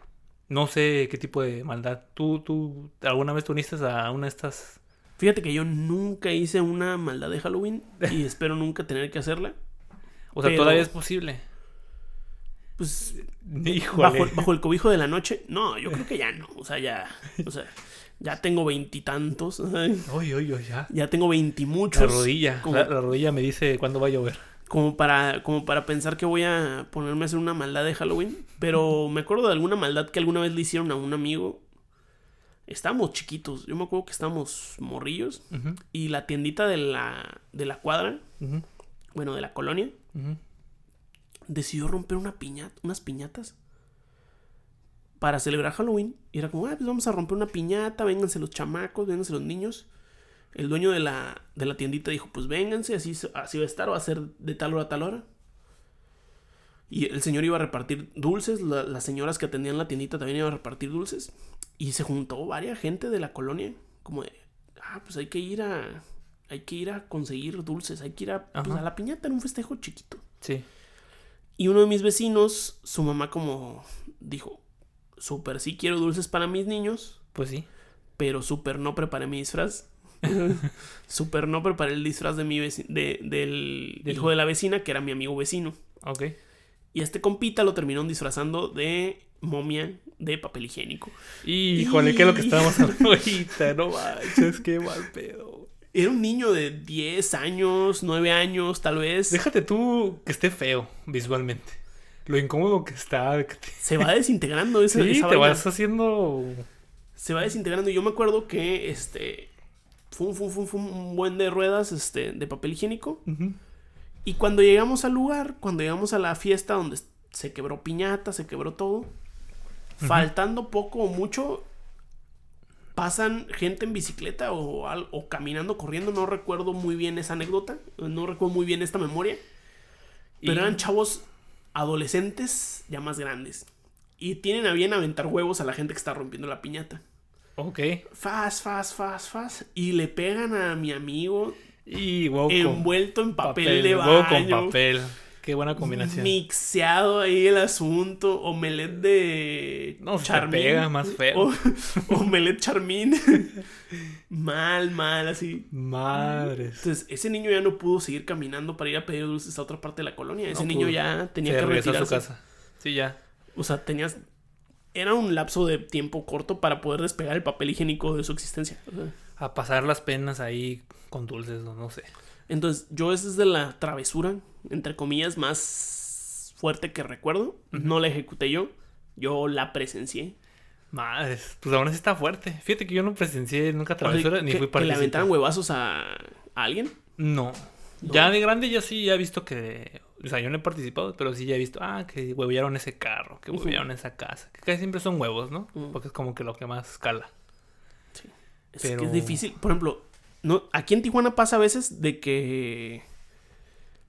No sé qué tipo de maldad. ¿Tú, tú alguna vez te uniste a una de estas? Fíjate que yo nunca hice una maldad de Halloween y *laughs* espero nunca tener que hacerla. O sea, Pero- todavía es posible. Pues *laughs* Híjole. bajo, bajo el cobijo de la noche, no, yo creo que ya no. O sea, ya. O sea, ya tengo veintitantos. Oye, oye, ya. Ya tengo veintimuchos. La rodilla. Como, La, la rodilla me dice cuándo va a llover. como para, como para pensar que voy a ponerme a hacer una maldad de Halloween. Pero me acuerdo de alguna maldad que alguna vez le hicieron a un amigo. Estábamos chiquitos. Yo me acuerdo que estábamos morrillos. Y la tiendita de la, de la cuadra, bueno, de la colonia, decidió romper una piñata, unas piñatas para celebrar Halloween. Y era como, ah, pues vamos a romper una piñata, vénganse los chamacos, vénganse los niños. El dueño de la, de la tiendita dijo, pues vénganse, así, así va a estar, va a ser de tal hora a tal hora. Y el señor iba a repartir dulces, la- las señoras que atendían la tiendita también iban a repartir dulces. Y se juntó varias gente de la colonia, como de, ah, pues hay que ir a, hay que ir a conseguir dulces, hay que ir a, pues, a la piñata en un festejo chiquito. Sí. Y uno de mis vecinos, su mamá como dijo, súper sí quiero dulces para mis niños, Pues sí. pero súper no preparé mi disfraz. *laughs* súper no preparé el disfraz de mi de, del Del- hijo de la vecina, que era mi amigo vecino. Ok. Y este compita lo terminaron disfrazando de momia de papel higiénico. Híjole, ¿qué es lo que estábamos hablando ahorita? No manches, qué mal pedo. Era un niño de 10 años, 9 años, tal vez. Déjate tú que esté feo visualmente. Lo incómodo que está. Se va desintegrando *laughs* esa, Sí, esa te vaina. vas haciendo. se va desintegrando. Yo me acuerdo que este fue un, fue un- fue un- buen de ruedas este, de papel higiénico. Y cuando llegamos al lugar, cuando llegamos a la fiesta donde se quebró piñata, se quebró todo, faltando poco o mucho, pasan gente en bicicleta o, al- o caminando, corriendo. No recuerdo muy bien esa anécdota, no recuerdo muy bien esta memoria. Pero Y- eran chavos adolescentes ya más grandes. Y tienen a bien aventar huevos a la gente que está rompiendo la piñata. Ok. Fast, fast, fast, fast. Y le pegan a mi amigo Y con envuelto en papel, de baño. con papel. Qué buena combinación. Mixeado ahí el asunto. Omelette de No, se te pega más feo. O- *laughs* omelette charmín. *laughs* mal, mal, así. Madres. Entonces, ese niño ya no pudo seguir caminando para ir a pedir dulces a otra parte de la colonia. Ese No niño pudo. ya tenía Se que regresó a su casa. Sí, ya. O sea, tenías. Era un lapso de tiempo corto para poder despegar el papel higiénico de su existencia. O sea, A pasar las penas ahí con dulces, no, no sé. Entonces, yo esa es de la travesura, entre comillas, más fuerte que recuerdo. No la ejecuté yo, yo la presencié. Madres. Pues aún así está fuerte. Fíjate que yo no presencié nunca O sea, travesura ni que, fui que le partícipe. aventaran huevazos a, a alguien. No. No. Ya de grande ya sí ya he visto que... O sea, yo no he participado, pero sí ya he visto... Ah, que huevearon ese carro, que huevearon esa casa. Que casi siempre son huevos, ¿no? Porque es como que lo que más escala. Es Pero- que es difícil. Por ejemplo, no, aquí en Tijuana pasa a veces de que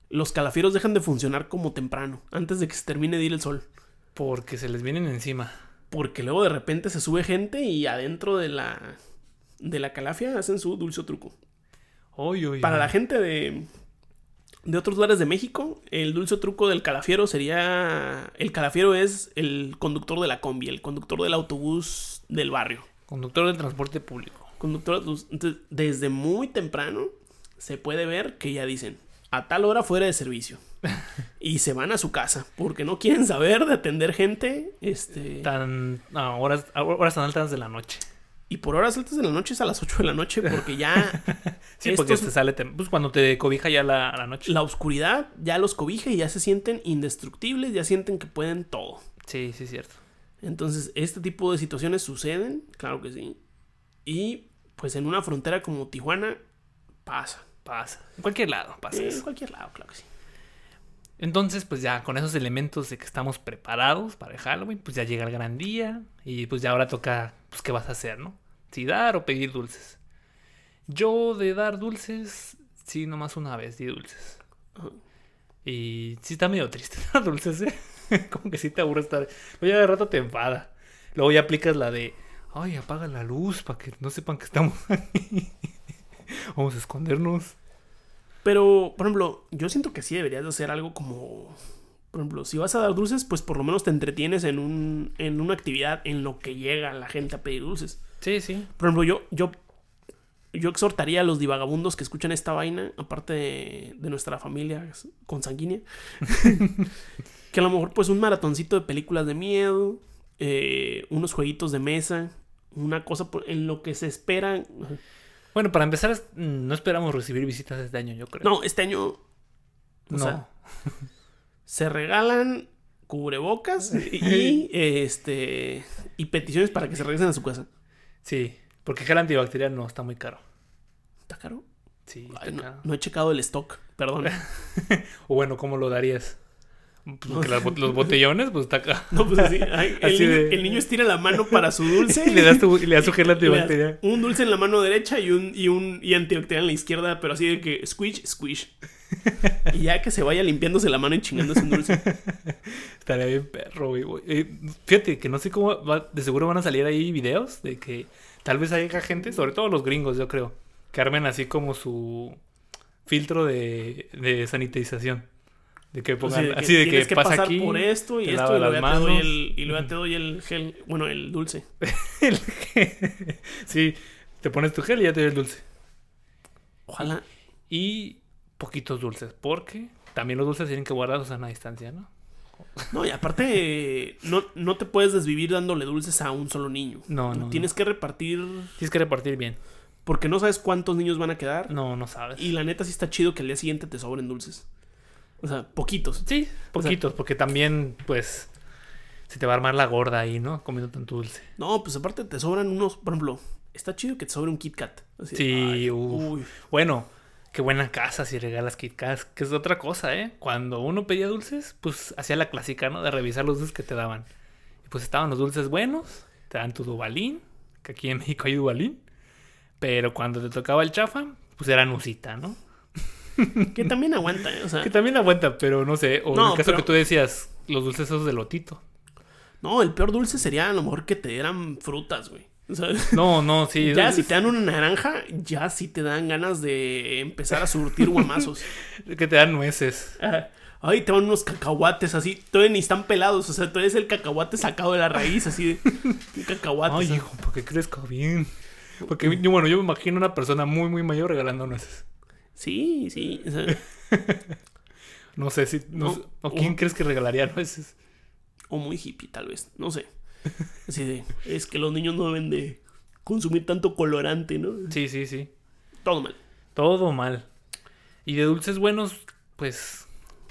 los calafieros dejan de funcionar como temprano, antes de que se termine de ir el sol. Porque se les vienen encima. Porque luego de repente se sube gente y adentro de la, de la calafia hacen su dulce truco. Oy, oy, Para oy. la gente de, de otros lugares de México, el dulce truco del calafiero sería... El calafiero es el conductor de la combi, el conductor del autobús del barrio. Conductor del transporte público. Entonces, desde muy temprano se puede ver que ya dicen, a tal hora fuera de servicio. *laughs* y se van a su casa porque no quieren saber de atender gente. Este... Tan, a horas, horas tan altas de la noche. Y por horas altas de la noche es a las 8 de la noche porque ya... *laughs* Sí, porque estos- te sale tem- pues, cuando te cobija ya la, la noche. la oscuridad ya los cobija y ya se sienten indestructibles, ya sienten que pueden todo. Sí, sí, es cierto. Entonces, este tipo de situaciones suceden, claro que sí. Y pues en una frontera como Tijuana pasa. Pasa. En cualquier lado pasa En eso. cualquier lado, claro que sí. Entonces, pues ya con esos elementos de que estamos preparados para el Halloween, pues ya llega el gran día y pues ya ahora toca, pues qué vas a hacer, ¿no? Si dar o pedir dulces. Yo de dar dulces, sí, nomás una vez di dulces. Y sí está medio triste *laughs* dar dulces, ¿eh? *laughs* Como que sí te aburre estar... Oye, de rato te enfada. Luego ya aplicas la de, ay, apaga la luz para que no sepan que estamos *laughs* aquí. *laughs* Vamos a escondernos. Pero, por ejemplo, yo siento que sí deberías de hacer algo como... Por ejemplo, si vas a dar dulces, pues por lo menos te entretienes en, un, en una actividad en lo que llega la gente a pedir dulces. Sí, sí. Por ejemplo, yo, yo, yo exhortaría a los divagabundos que escuchan esta vaina, aparte de, de nuestra familia consanguínea, *laughs* que a lo mejor pues un maratoncito de películas de miedo, eh, unos jueguitos de mesa, una cosa por- en lo que se espera. Bueno, para empezar, no esperamos recibir visitas este año, yo creo. No, este año o no. sea, se regalan cubrebocas *laughs* y este y peticiones para que se regresen a su casa. Sí, porque gel antibacterial no está muy caro. ¿Está caro? Sí, Ay, está no, caro. no he checado el stock, perdón. *laughs* O bueno, ¿cómo lo darías? Pues Porque las los botellones, pues está acá. No, pues así. ay, *laughs* el, Así niño, de- el niño estira la mano para su dulce. *laughs* Y le das, tu, y le das su gel *laughs* antibacterial. un dulce en la mano derecha y un, y un y antibacterial en la izquierda, pero así de que squish, squish. Y ya que se vaya limpiándose la mano y chingándose un dulce. Estaría bien perro, güey. güey. Eh, fíjate que no sé cómo. va- de seguro van a salir ahí videos de que tal vez haya gente, sobre todo los gringos, yo creo, que armen así como su filtro de, de sanitización. De que pongan. Así así de que, tienes que pasa pasar aquí. por esto y esto y luego ya te doy el, y luego te doy el gel, bueno, el dulce. *laughs* el que- sí, te pones tu gel y ya te doy el dulce. Ojalá. Y poquitos dulces, porque también los dulces tienen que guardarlos a una distancia, ¿no? No, y aparte, no, no te puedes desvivir dándole dulces a un solo niño. No, no. Tienes que repartir Tienes que repartir bien. porque no sabes cuántos niños van a quedar. No, no sabes. Y la neta sí está chido que al día siguiente te sobren dulces. O sea, poquitos. Sí, poquitos, porque también, pues, se te va a armar la gorda ahí, ¿no? Comiendo tanto dulce. No, pues aparte te sobran unos, por ejemplo, está chido que te sobre un Kit Kat. Así, Sí, ay, uy. Bueno, qué buena casa si regalas Kit Kats, que es otra cosa, ¿eh? Cuando uno pedía dulces, pues hacía la clásica, ¿no? De revisar los dulces que te daban. Y pues estaban los dulces buenos, te dan tu Dubalín, que aquí en México hay Dubalín. Pero cuando te tocaba el chafa, pues era Nusita, ¿no? Que también aguanta, ¿eh? O sea, Que también aguanta, pero no sé. O en el caso pero- que tú decías, los dulces esos de lotito. no, el peor dulce sería a lo mejor que te dieran frutas, güey. O sea, No, no, sí. *laughs* ya es- si te dan una naranja, ya sí te dan ganas de empezar a surtir guamazos. *laughs* Que te dan nueces. Ajá. Ay, te van unos cacahuates así, todavía ni están pelados, o sea, todavía es el cacahuate sacado de la raíz, así de cacahuate. Ay, hijo, para que crezca bien. Porque, bueno, yo me imagino una persona muy, muy mayor regalando nueces. Sí, sí. o sea, *laughs* No sé si. No ¿O quién o- crees que regalaría nueces? o muy hippie, tal vez, no sé. Así de, es que los niños no deben de consumir tanto colorante, ¿no? Sí, sí, sí. Todo mal. Todo mal. Y de dulces buenos, pues.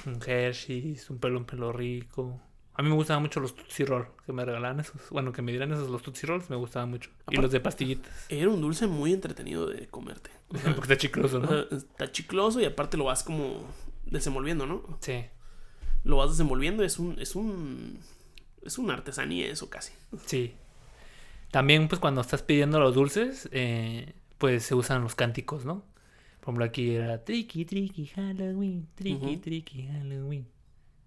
Un Hershey's, un pelo, un pelo rico. A mí me gustaban mucho los Tootsie Roll, que me regalaban esos. Bueno, que me dieran esos los Tootsie Rolls, me gustaban mucho. Y los de pastillitas. Era un dulce muy entretenido de comerte. *laughs* Porque está chicloso, ¿no? está chicloso y aparte lo vas como desenvolviendo, ¿no? Sí. Lo vas desenvolviendo, es un, es un, es una artesanía eso casi. Sí. También, pues, cuando estás pidiendo los dulces, eh, pues se usan los cánticos, ¿no? Por ejemplo, aquí era Tricky, Tricky, Halloween, Tricky, Ujú. Tricky, Halloween.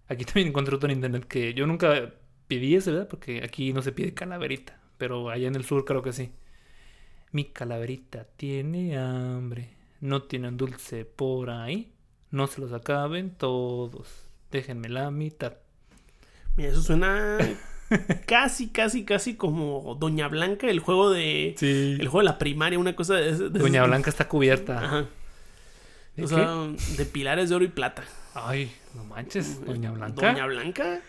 Aquí también encontré otro en internet que yo nunca pedí ese, ¿verdad? Porque aquí no se pide calaverita, pero allá en el sur creo que sí. Mi calaverita tiene hambre, no tienen dulce por ahí, no se los acaben todos, déjenme la mitad. Mira, eso suena *laughs* casi, casi, casi como Doña Blanca, el juego de. Sí. El juego de la primaria, una cosa de. de- Doña Blanca está cubierta. Ajá. ¿De O qué? sea, de pilares de oro y plata. Ay, no manches, Doña Blanca. Doña Blanca.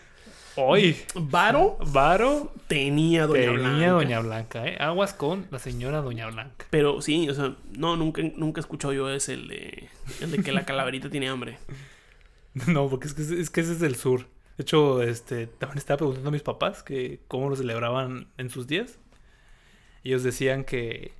Ay, Varo Varo tenía Doña tenía Blanca. Doña Blanca, ¿eh? Aguas con la señora Doña Blanca. Pero sí, o sea, no, nunca, nunca he escuchado yo ese, el de, el de que la calaverita tiene hambre. *laughs* No, porque es que, es que ese es del sur. De hecho, este, también estaba preguntando a mis papás que cómo lo celebraban en sus días. Ellos decían que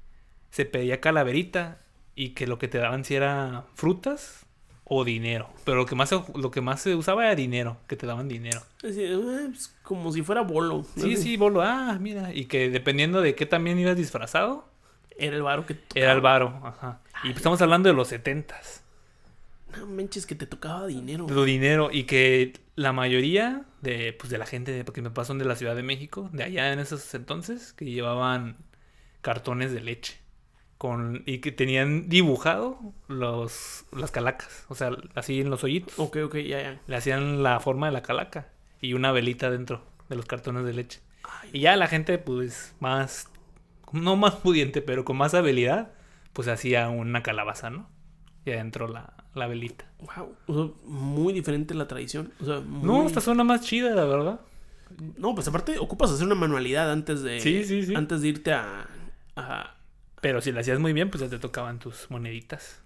se pedía calaverita y que lo que te daban si era frutas o dinero. Pero lo que más se, lo que más se usaba era dinero, que te daban dinero. Es eh, pues, como si fuera bolo. Sí, sí, bolo, ah, mira. Y que dependiendo de qué también ibas disfrazado, Era el varo que te era el tocaba. varo. Ajá. Y pues estamos hablando de los setentas. No manches, que te tocaba dinero. de dinero y que la mayoría de, pues, de la gente, porque me pasan de la Ciudad de México, de allá en esos entonces, que llevaban cartones de leche con y que tenían dibujado los las calacas, o sea, así en los hoyitos, Ok, ok, ya, ya. le hacían la forma de la calaca y una velita dentro de los cartones de leche. Y ya la gente pues más no más pudiente, pero con más habilidad, pues hacía una calabaza, ¿no? Y adentro la, la velita. Wow. O sea, muy diferente la tradición. O sea, muy... No, esta suena más chida, la verdad. No, pues aparte ocupas hacer una manualidad antes de. Sí, sí, sí. Antes de irte a. a- Pero si la hacías muy bien, pues ya te tocaban tus moneditas.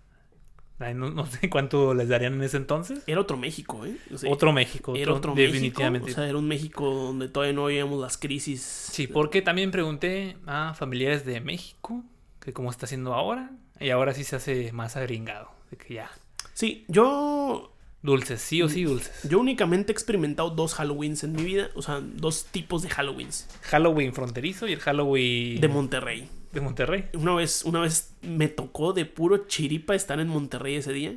Ay, no, no sé *laughs* cuánto les darían en ese entonces. Era otro México, ¿eh? O sea, otro México, Era otro- otro definitivamente. México. O sea, era un México donde todavía no veíamos las crisis. sí, porque también pregunté a familiares de México que cómo está haciendo ahora. Y ahora sí se hace más agringado. De que ya. Sí, yo. Dulces, sí o sí dulces. Yo únicamente he experimentado dos Halloweens en mi vida. O sea, dos tipos de Halloweens. Halloween fronterizo y el Halloween De Monterrey. de Monterrey. Una vez, una vez me tocó de puro chiripa estar en Monterrey ese día.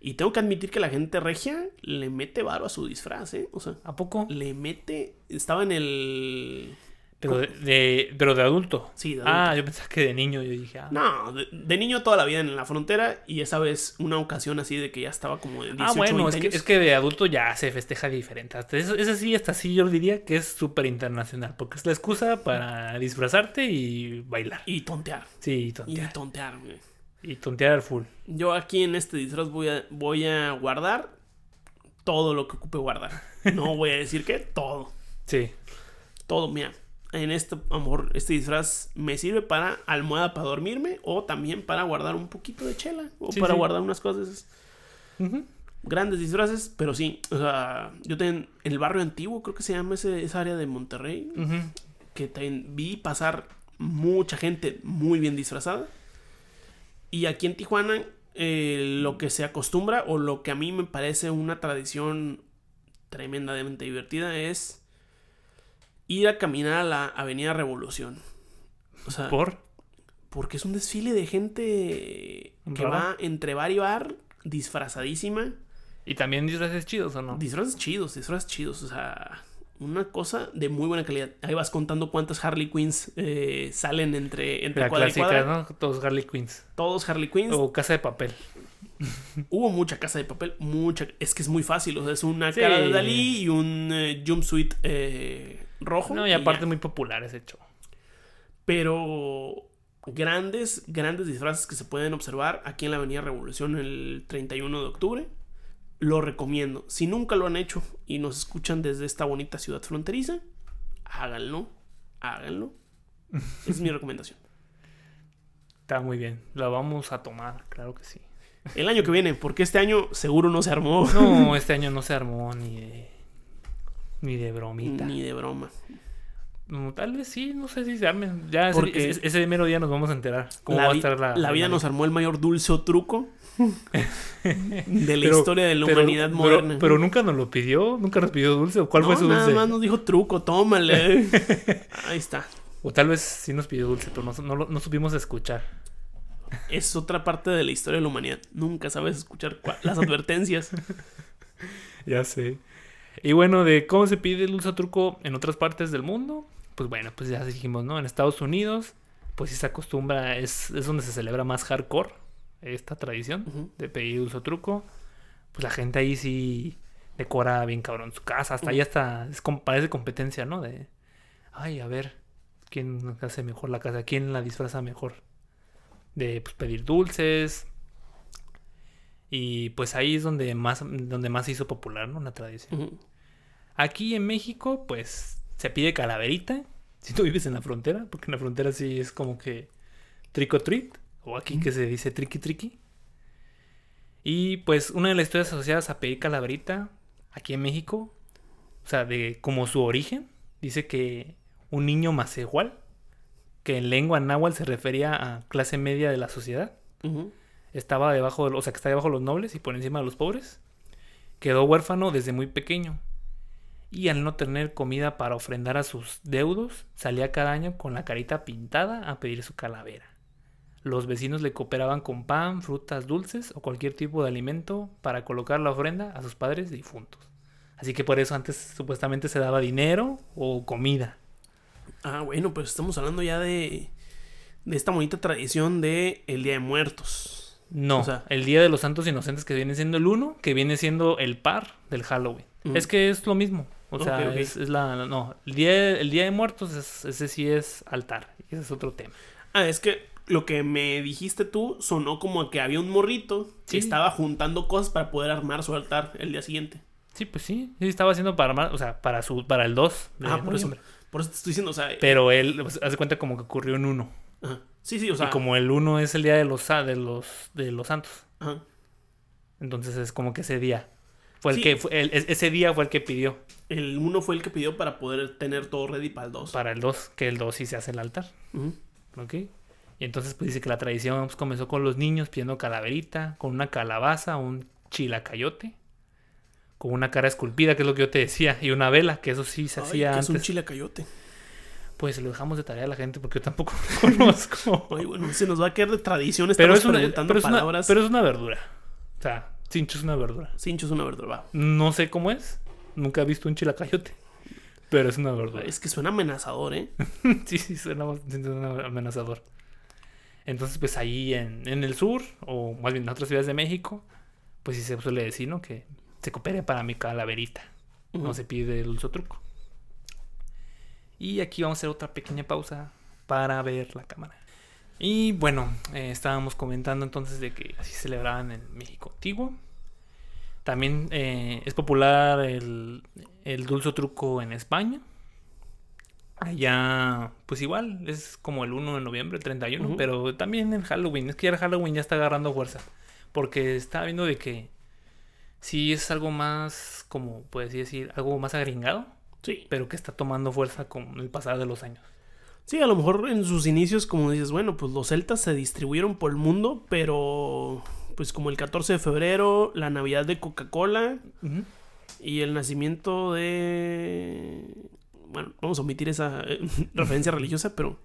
Y tengo que admitir que la gente regia le mete varo a su disfraz, ¿eh? O sea, ¿A poco? le mete. Estaba en el. Pero de, de- pero de adulto. Sí, de Ah, yo pensaba que de niño. Yo dije, ah, No, de, de niño toda la vida en la frontera. Y esa vez una ocasión así de que ya estaba como de 18 Ah, bueno, 20 es que, es que de adulto ya se festeja diferente. Hasta eso, ese sí, hasta sí yo diría que es súper internacional. Porque es la excusa para disfrazarte y bailar. Y tontear. Sí, y Y tontear. tontear, güey. Y tontear al full. Yo aquí en este disfraz voy a, voy a guardar todo lo que ocupe guardar. No voy a decir que todo. Sí. Todo, mira. En este, amor, este disfraz me sirve para almohada para dormirme o también para guardar un poquito de chela o Sí, para sí. guardar unas cosas. Grandes disfraces, pero sí. O sea, yo ten- en el barrio antiguo, creo que se llama ese, esa área de Monterrey, que también vi pasar mucha gente muy bien disfrazada. Y aquí en Tijuana, eh, lo que se acostumbra o lo que a mí me parece una tradición tremendamente divertida es ir a caminar a la Avenida Revolución. O sea, ¿Por? porque es un desfile de gente que Rara. va entre bar y bar disfrazadísima. ¿Y también disfraces chidos o no? Disfraces chidos, disfraces chidos. O sea, una cosa de muy buena calidad. Ahí vas contando cuántas Harley Quinns eh, salen entre, entre La cuadra y cuadra. ¿no? Todos Harley Quinns. Todos Harley Quinns. O Casa de Papel. Hubo mucha casa de papel, mucha. Es que es muy fácil. O sea, es una Sí. cara de Dalí y un eh, jumpsuit eh, rojo. No, y aparte muy popular ese show. Pero grandes, grandes disfraces que se pueden observar aquí en la Avenida Revolución el 31 de octubre. Lo recomiendo. Si nunca lo han hecho y nos escuchan desde esta bonita ciudad fronteriza, háganlo. Háganlo. *laughs* Es mi recomendación. Está muy bien. La vamos a tomar, claro que sí. El año que viene, porque este año seguro no se armó. No, *laughs* este año no se armó ni de. Ni de bromita. Ni de broma. No, tal vez sí, no sé si se armen. Ya ese- Porque- ese, ese mero día nos vamos a enterar cómo la, va a estar la. la vida nos armó el mayor dulce o truco de la *laughs* Pero- historia de la pero- humanidad moderna. Pero, nunca nos lo pidió, nunca nos pidió dulce. ¿O cuál No, fue su nada dulce? más nos dijo truco, tómale. *laughs* Ahí está. O tal vez sí nos pidió dulce, pero no, no, no supimos escuchar. Es otra parte de la historia de la humanidad. Nunca sabes escuchar las advertencias. *laughs* Ya sé. Y bueno, de cómo se pide el dulce o truco en otras partes del mundo, pues bueno, pues ya dijimos, ¿no? En Estados Unidos, pues sí se acostumbra, es, es donde se celebra más hardcore esta tradición de pedir dulce truco. Pues la gente ahí sí decora bien cabrón su casa. Hasta ahí hasta es parece competencia, ¿no? De, ay, a ver, ¿quién hace mejor la casa? ¿Quién la disfraza mejor? De pues, pedir dulces. Y pues ahí es donde más, donde más se hizo popular, ¿no? La tradición. Aquí en México, pues se pide calaverita. *laughs* Si tú vives en la frontera, porque en la frontera sí es como que trick or treat. O aquí que se dice tricky tricky. Y pues una de las historias asociadas a pedir calaverita aquí en México, o sea, de como su origen, dice que un niño macehual, que en lengua náhuatl se refería a clase media de la sociedad, estaba debajo, de, o sea, que está debajo de los nobles y por encima de los pobres. Quedó huérfano desde muy pequeño. Y al no tener comida para ofrendar a sus deudos, salía cada año con la carita pintada a pedir su calavera. Los vecinos le cooperaban con pan, frutas dulces o cualquier tipo de alimento para colocar la ofrenda a sus padres difuntos. Así que por eso antes supuestamente se daba dinero o comida. Ah, bueno, pues estamos hablando ya de, de esta bonita tradición de el Día de Muertos. No, O sea- el Día de los Santos Inocentes que viene siendo el uno, que viene siendo el par del Halloween. Ujú. Es que es lo mismo. O sea, Ok, ok. Es, es la... No, el Día, el día de Muertos, es- ese sí es altar. Ese es otro tema. Ah, es que lo que me dijiste tú sonó como que había un morrito Sí. que estaba juntando cosas para poder armar su altar el día siguiente. Sí, pues sí. Sí, estaba haciendo para más, o sea, para su, para el 2 de Ah, por eso, por eso te estoy diciendo, o sea, Pero él, pues, hace cuenta como que ocurrió en uno. ajá. sí, sí, o sea, y como el 1 es el día de los, sa- de los, de los santos. ajá. Entonces es como que ese día. Fue el Sí. que, fue- el- es- ese día fue el que pidió el uno fue el que pidió para poder tener todo ready para el 2. para el 2, que el 2 sí se hace el altar. ¿Ok? Y entonces pues dice que la tradición pues, comenzó con los niños pidiendo calaverita, con una calabaza, un chilacayote, con una cara esculpida, que es lo que yo te decía, y una vela, que eso sí se hacía es un antes. chilacayote. Pues lo dejamos de tarea a la gente porque yo tampoco *laughs* conozco. Ay, bueno, se nos va a quedar de tradición. pero, es una, preguntando pero, es una, palabras. pero es una verdura. O sea, cincho es una verdura. Cincho es una verdura. va. No sé cómo es. Nunca he visto un chilacayote. Pero es una verdura. Es que suena amenazador, ¿eh? *laughs* sí, sí, suena amenazador. Entonces, pues ahí en, en el sur, o más bien en otras ciudades de México, pues sí se suele decir, ¿no? Que se coopere para mi calaverita. No se pide el uso truco. Y aquí vamos a hacer otra pequeña pausa para ver la cámara. Y bueno, eh, estábamos comentando entonces de que así celebraban en México antiguo. También eh, es popular el, el dulce truco en España. Allá, pues igual, es como el 1 de noviembre, el 31, Ujú. pero también en Halloween. Es que ya el Halloween ya está agarrando fuerza. Porque está viendo de que sí es algo más, como puedes decir, algo más agringado, Sí. pero que está tomando fuerza con el pasar de los años. Sí, a lo mejor en sus inicios, como dices, bueno, pues los celtas se distribuyeron por el mundo, pero pues como el 14 de febrero, la Navidad de Coca-Cola y el nacimiento de... Bueno, vamos a omitir esa eh, *laughs* referencia religiosa, pero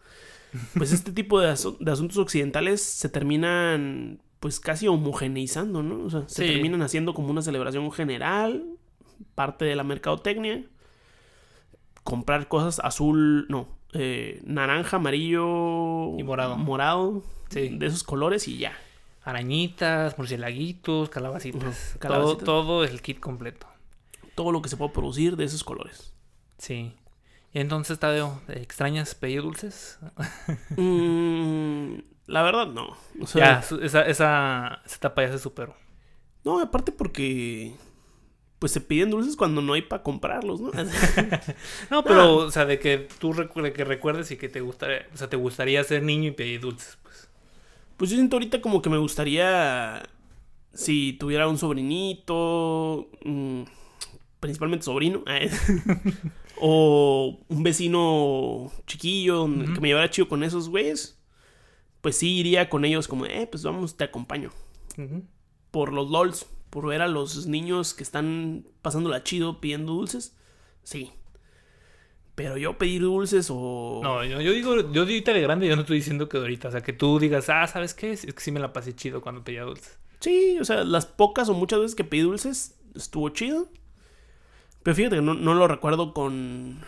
pues este *laughs* tipo de, asu- de asuntos occidentales se terminan pues casi homogeneizando, ¿no? O sea, se Sí. terminan haciendo como una celebración general, parte de la mercadotecnia, comprar cosas azul, no, eh, naranja, amarillo Y morado. morado, Sí. de esos colores y ya. Arañitas, murcielaguitos, calabacitas. Ujú, Todo, todo el kit completo. Todo lo que se puede producir de esos colores. Sí. Y entonces, Tadeo, ¿extrañas pedir dulces? Mm, la verdad, no. O sea, ya, esa, esa, esa etapa ya se superó. No, aparte porque pues se piden dulces cuando no hay para comprarlos, ¿no? *laughs* *laughs* No, pero, o sea, de que tú recu- que recuerdes y que te gustaría, o sea, te gustaría ser niño y pedir dulces, pues. Pues yo siento ahorita como que me gustaría si tuviera un sobrinito, mm, principalmente sobrino, *laughs* eh, o un vecino chiquillo que me llevara chido con esos güeyes, pues sí iría con ellos como, eh, pues vamos, te acompaño. Por los LOLs, por ver a los niños que están pasándola chido pidiendo dulces, sí. Pero yo pedir dulces o... No, yo, yo digo, yo ahorita de grande, yo no estoy diciendo que ahorita, o sea, que tú digas, ah, ¿sabes qué? Es que sí me la pasé chido cuando pedía dulces. Sí, o sea, las pocas o muchas veces que pedí dulces estuvo chido. Pero fíjate que no, no lo recuerdo con,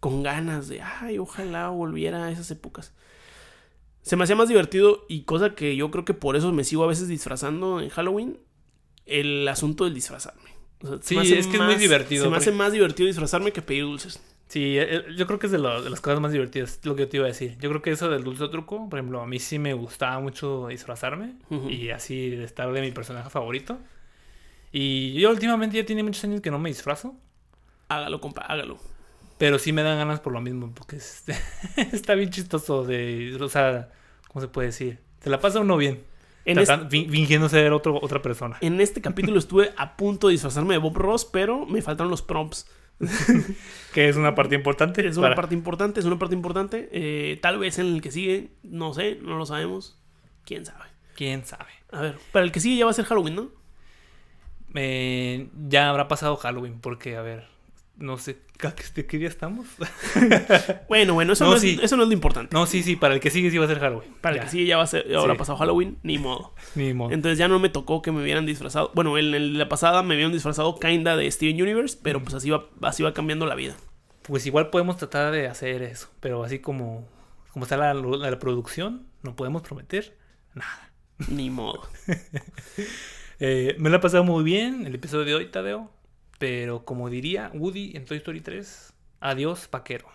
con ganas de, ay, ojalá volviera a esas épocas. Se me hacía más divertido y cosa que yo creo que por eso me sigo a veces disfrazando en Halloween, el asunto del disfrazarme. O sea, se Sí, es que es muy divertido, Se me hace más divertido disfrazarme que pedir dulces. Sí, eh, yo creo que es de, lo- de las cosas más divertidas, lo que yo te iba a decir. Yo creo que eso del dulce truco, por ejemplo, a mí sí me gustaba mucho disfrazarme Ujú. y así estar de mi personaje favorito. Y yo últimamente ya tiene muchos años que no me disfrazo, Hágalo, compa, hágalo. pero sí me dan ganas por lo mismo, porque es- *laughs* está bien chistoso de, o sea, ¿cómo se puede decir? Se la pasa uno bien, En, tratando- fin- fingiendo ser otro, otra persona. en este capítulo estuve a punto de disfrazarme de Bob Ross, pero me faltaron los prompts. *laughs* Que es una parte importante. Es una para- parte importante, es una parte importante. Eh, tal vez en el que sigue, no sé, no lo sabemos. ¿Quién sabe? ¿Quién sabe? A ver, para el que sigue ya va a ser Halloween, ¿no? Eh, ya habrá pasado Halloween, porque, a ver, no sé, ¿de qué día estamos? *laughs* Bueno, bueno, eso No, no, es, eso no es lo importante. No, sí, sí, para el que sigue sí va a ser Halloween. Para el que sigue ya va a ser, Sí. pasado Halloween, ni modo. Ni modo. Entonces ya no me tocó que me hubieran disfrazado. Bueno, en, el- la pasada me habían disfrazado kinda de Steven Universe, pero pues así va, así va cambiando la vida. Pues igual podemos tratar de hacer eso, pero así como, como está la, la producción, no podemos prometer nada. Ni modo. *laughs* Eh, me la he pasado muy bien el episodio de hoy, Tadeo, pero como diría Woody en Toy Story 3, adiós, vaquero.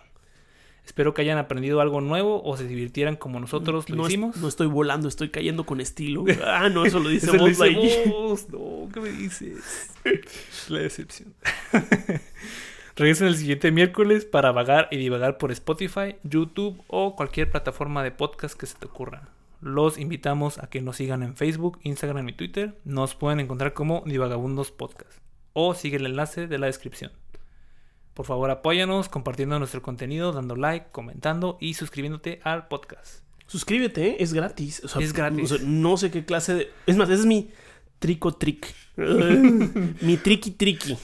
Espero que hayan aprendido algo nuevo o se divirtieran como nosotros lo no, es- hicimos. no estoy volando, estoy cayendo con estilo. *laughs* Ah, no, eso lo dice Eso Buzz Lightyear. No, ¿qué me dices? La decepción. *laughs* Regresen el siguiente miércoles para vagar y divagar por Spotify, YouTube o cualquier plataforma de podcast que se te ocurra. Los invitamos a que nos sigan en Facebook, Instagram y Twitter. Nos pueden encontrar como Divagabundos Podcast. O sigue el enlace de la descripción. Por favor, apóyanos compartiendo nuestro contenido, dando like, comentando y suscribiéndote al podcast. Suscríbete, ¿eh? es gratis. O sea, Es gratis. o sea, no sé qué clase de. Es más, ese es mi trico trick. *laughs* mi tricky tricky.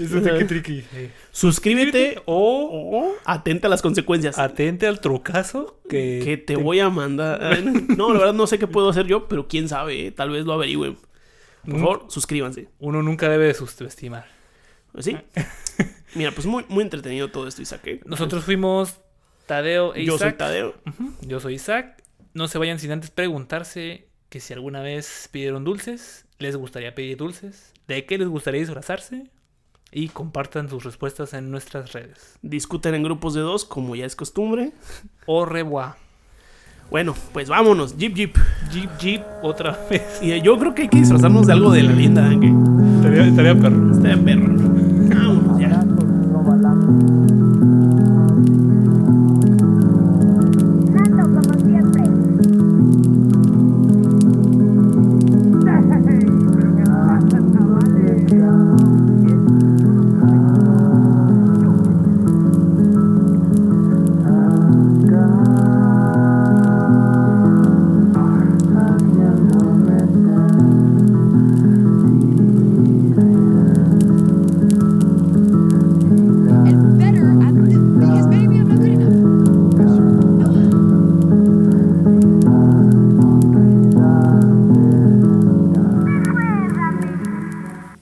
tricky. Suscríbete O o atenta a las consecuencias. atente al trucazo que, que te voy a mandar. *laughs* No, la verdad no sé qué puedo hacer yo, pero quién sabe, ¿eh? tal vez lo averigüen. Por favor, suscríbanse. uno nunca debe de subestimar. ¿Sí? *laughs* Mira, pues muy, muy entretenido todo esto, Isaac. ¿eh? Nosotros fuimos Tadeo e Yo soy Isaac. Tadeo. Yo soy Isaac. No se vayan sin antes preguntarse que si alguna vez pidieron dulces, les gustaría pedir dulces, de qué les gustaría disfrazarse y compartan sus respuestas en nuestras redes. Discuten en grupos de dos, como ya es costumbre. *laughs* Au revoir. Bueno, pues vámonos, Jeep Jeep. Jeep Jeep otra *laughs* vez. Y yo creo que hay que disfrazarnos de algo de la de Ange. Estaría, estaría perro. De perro.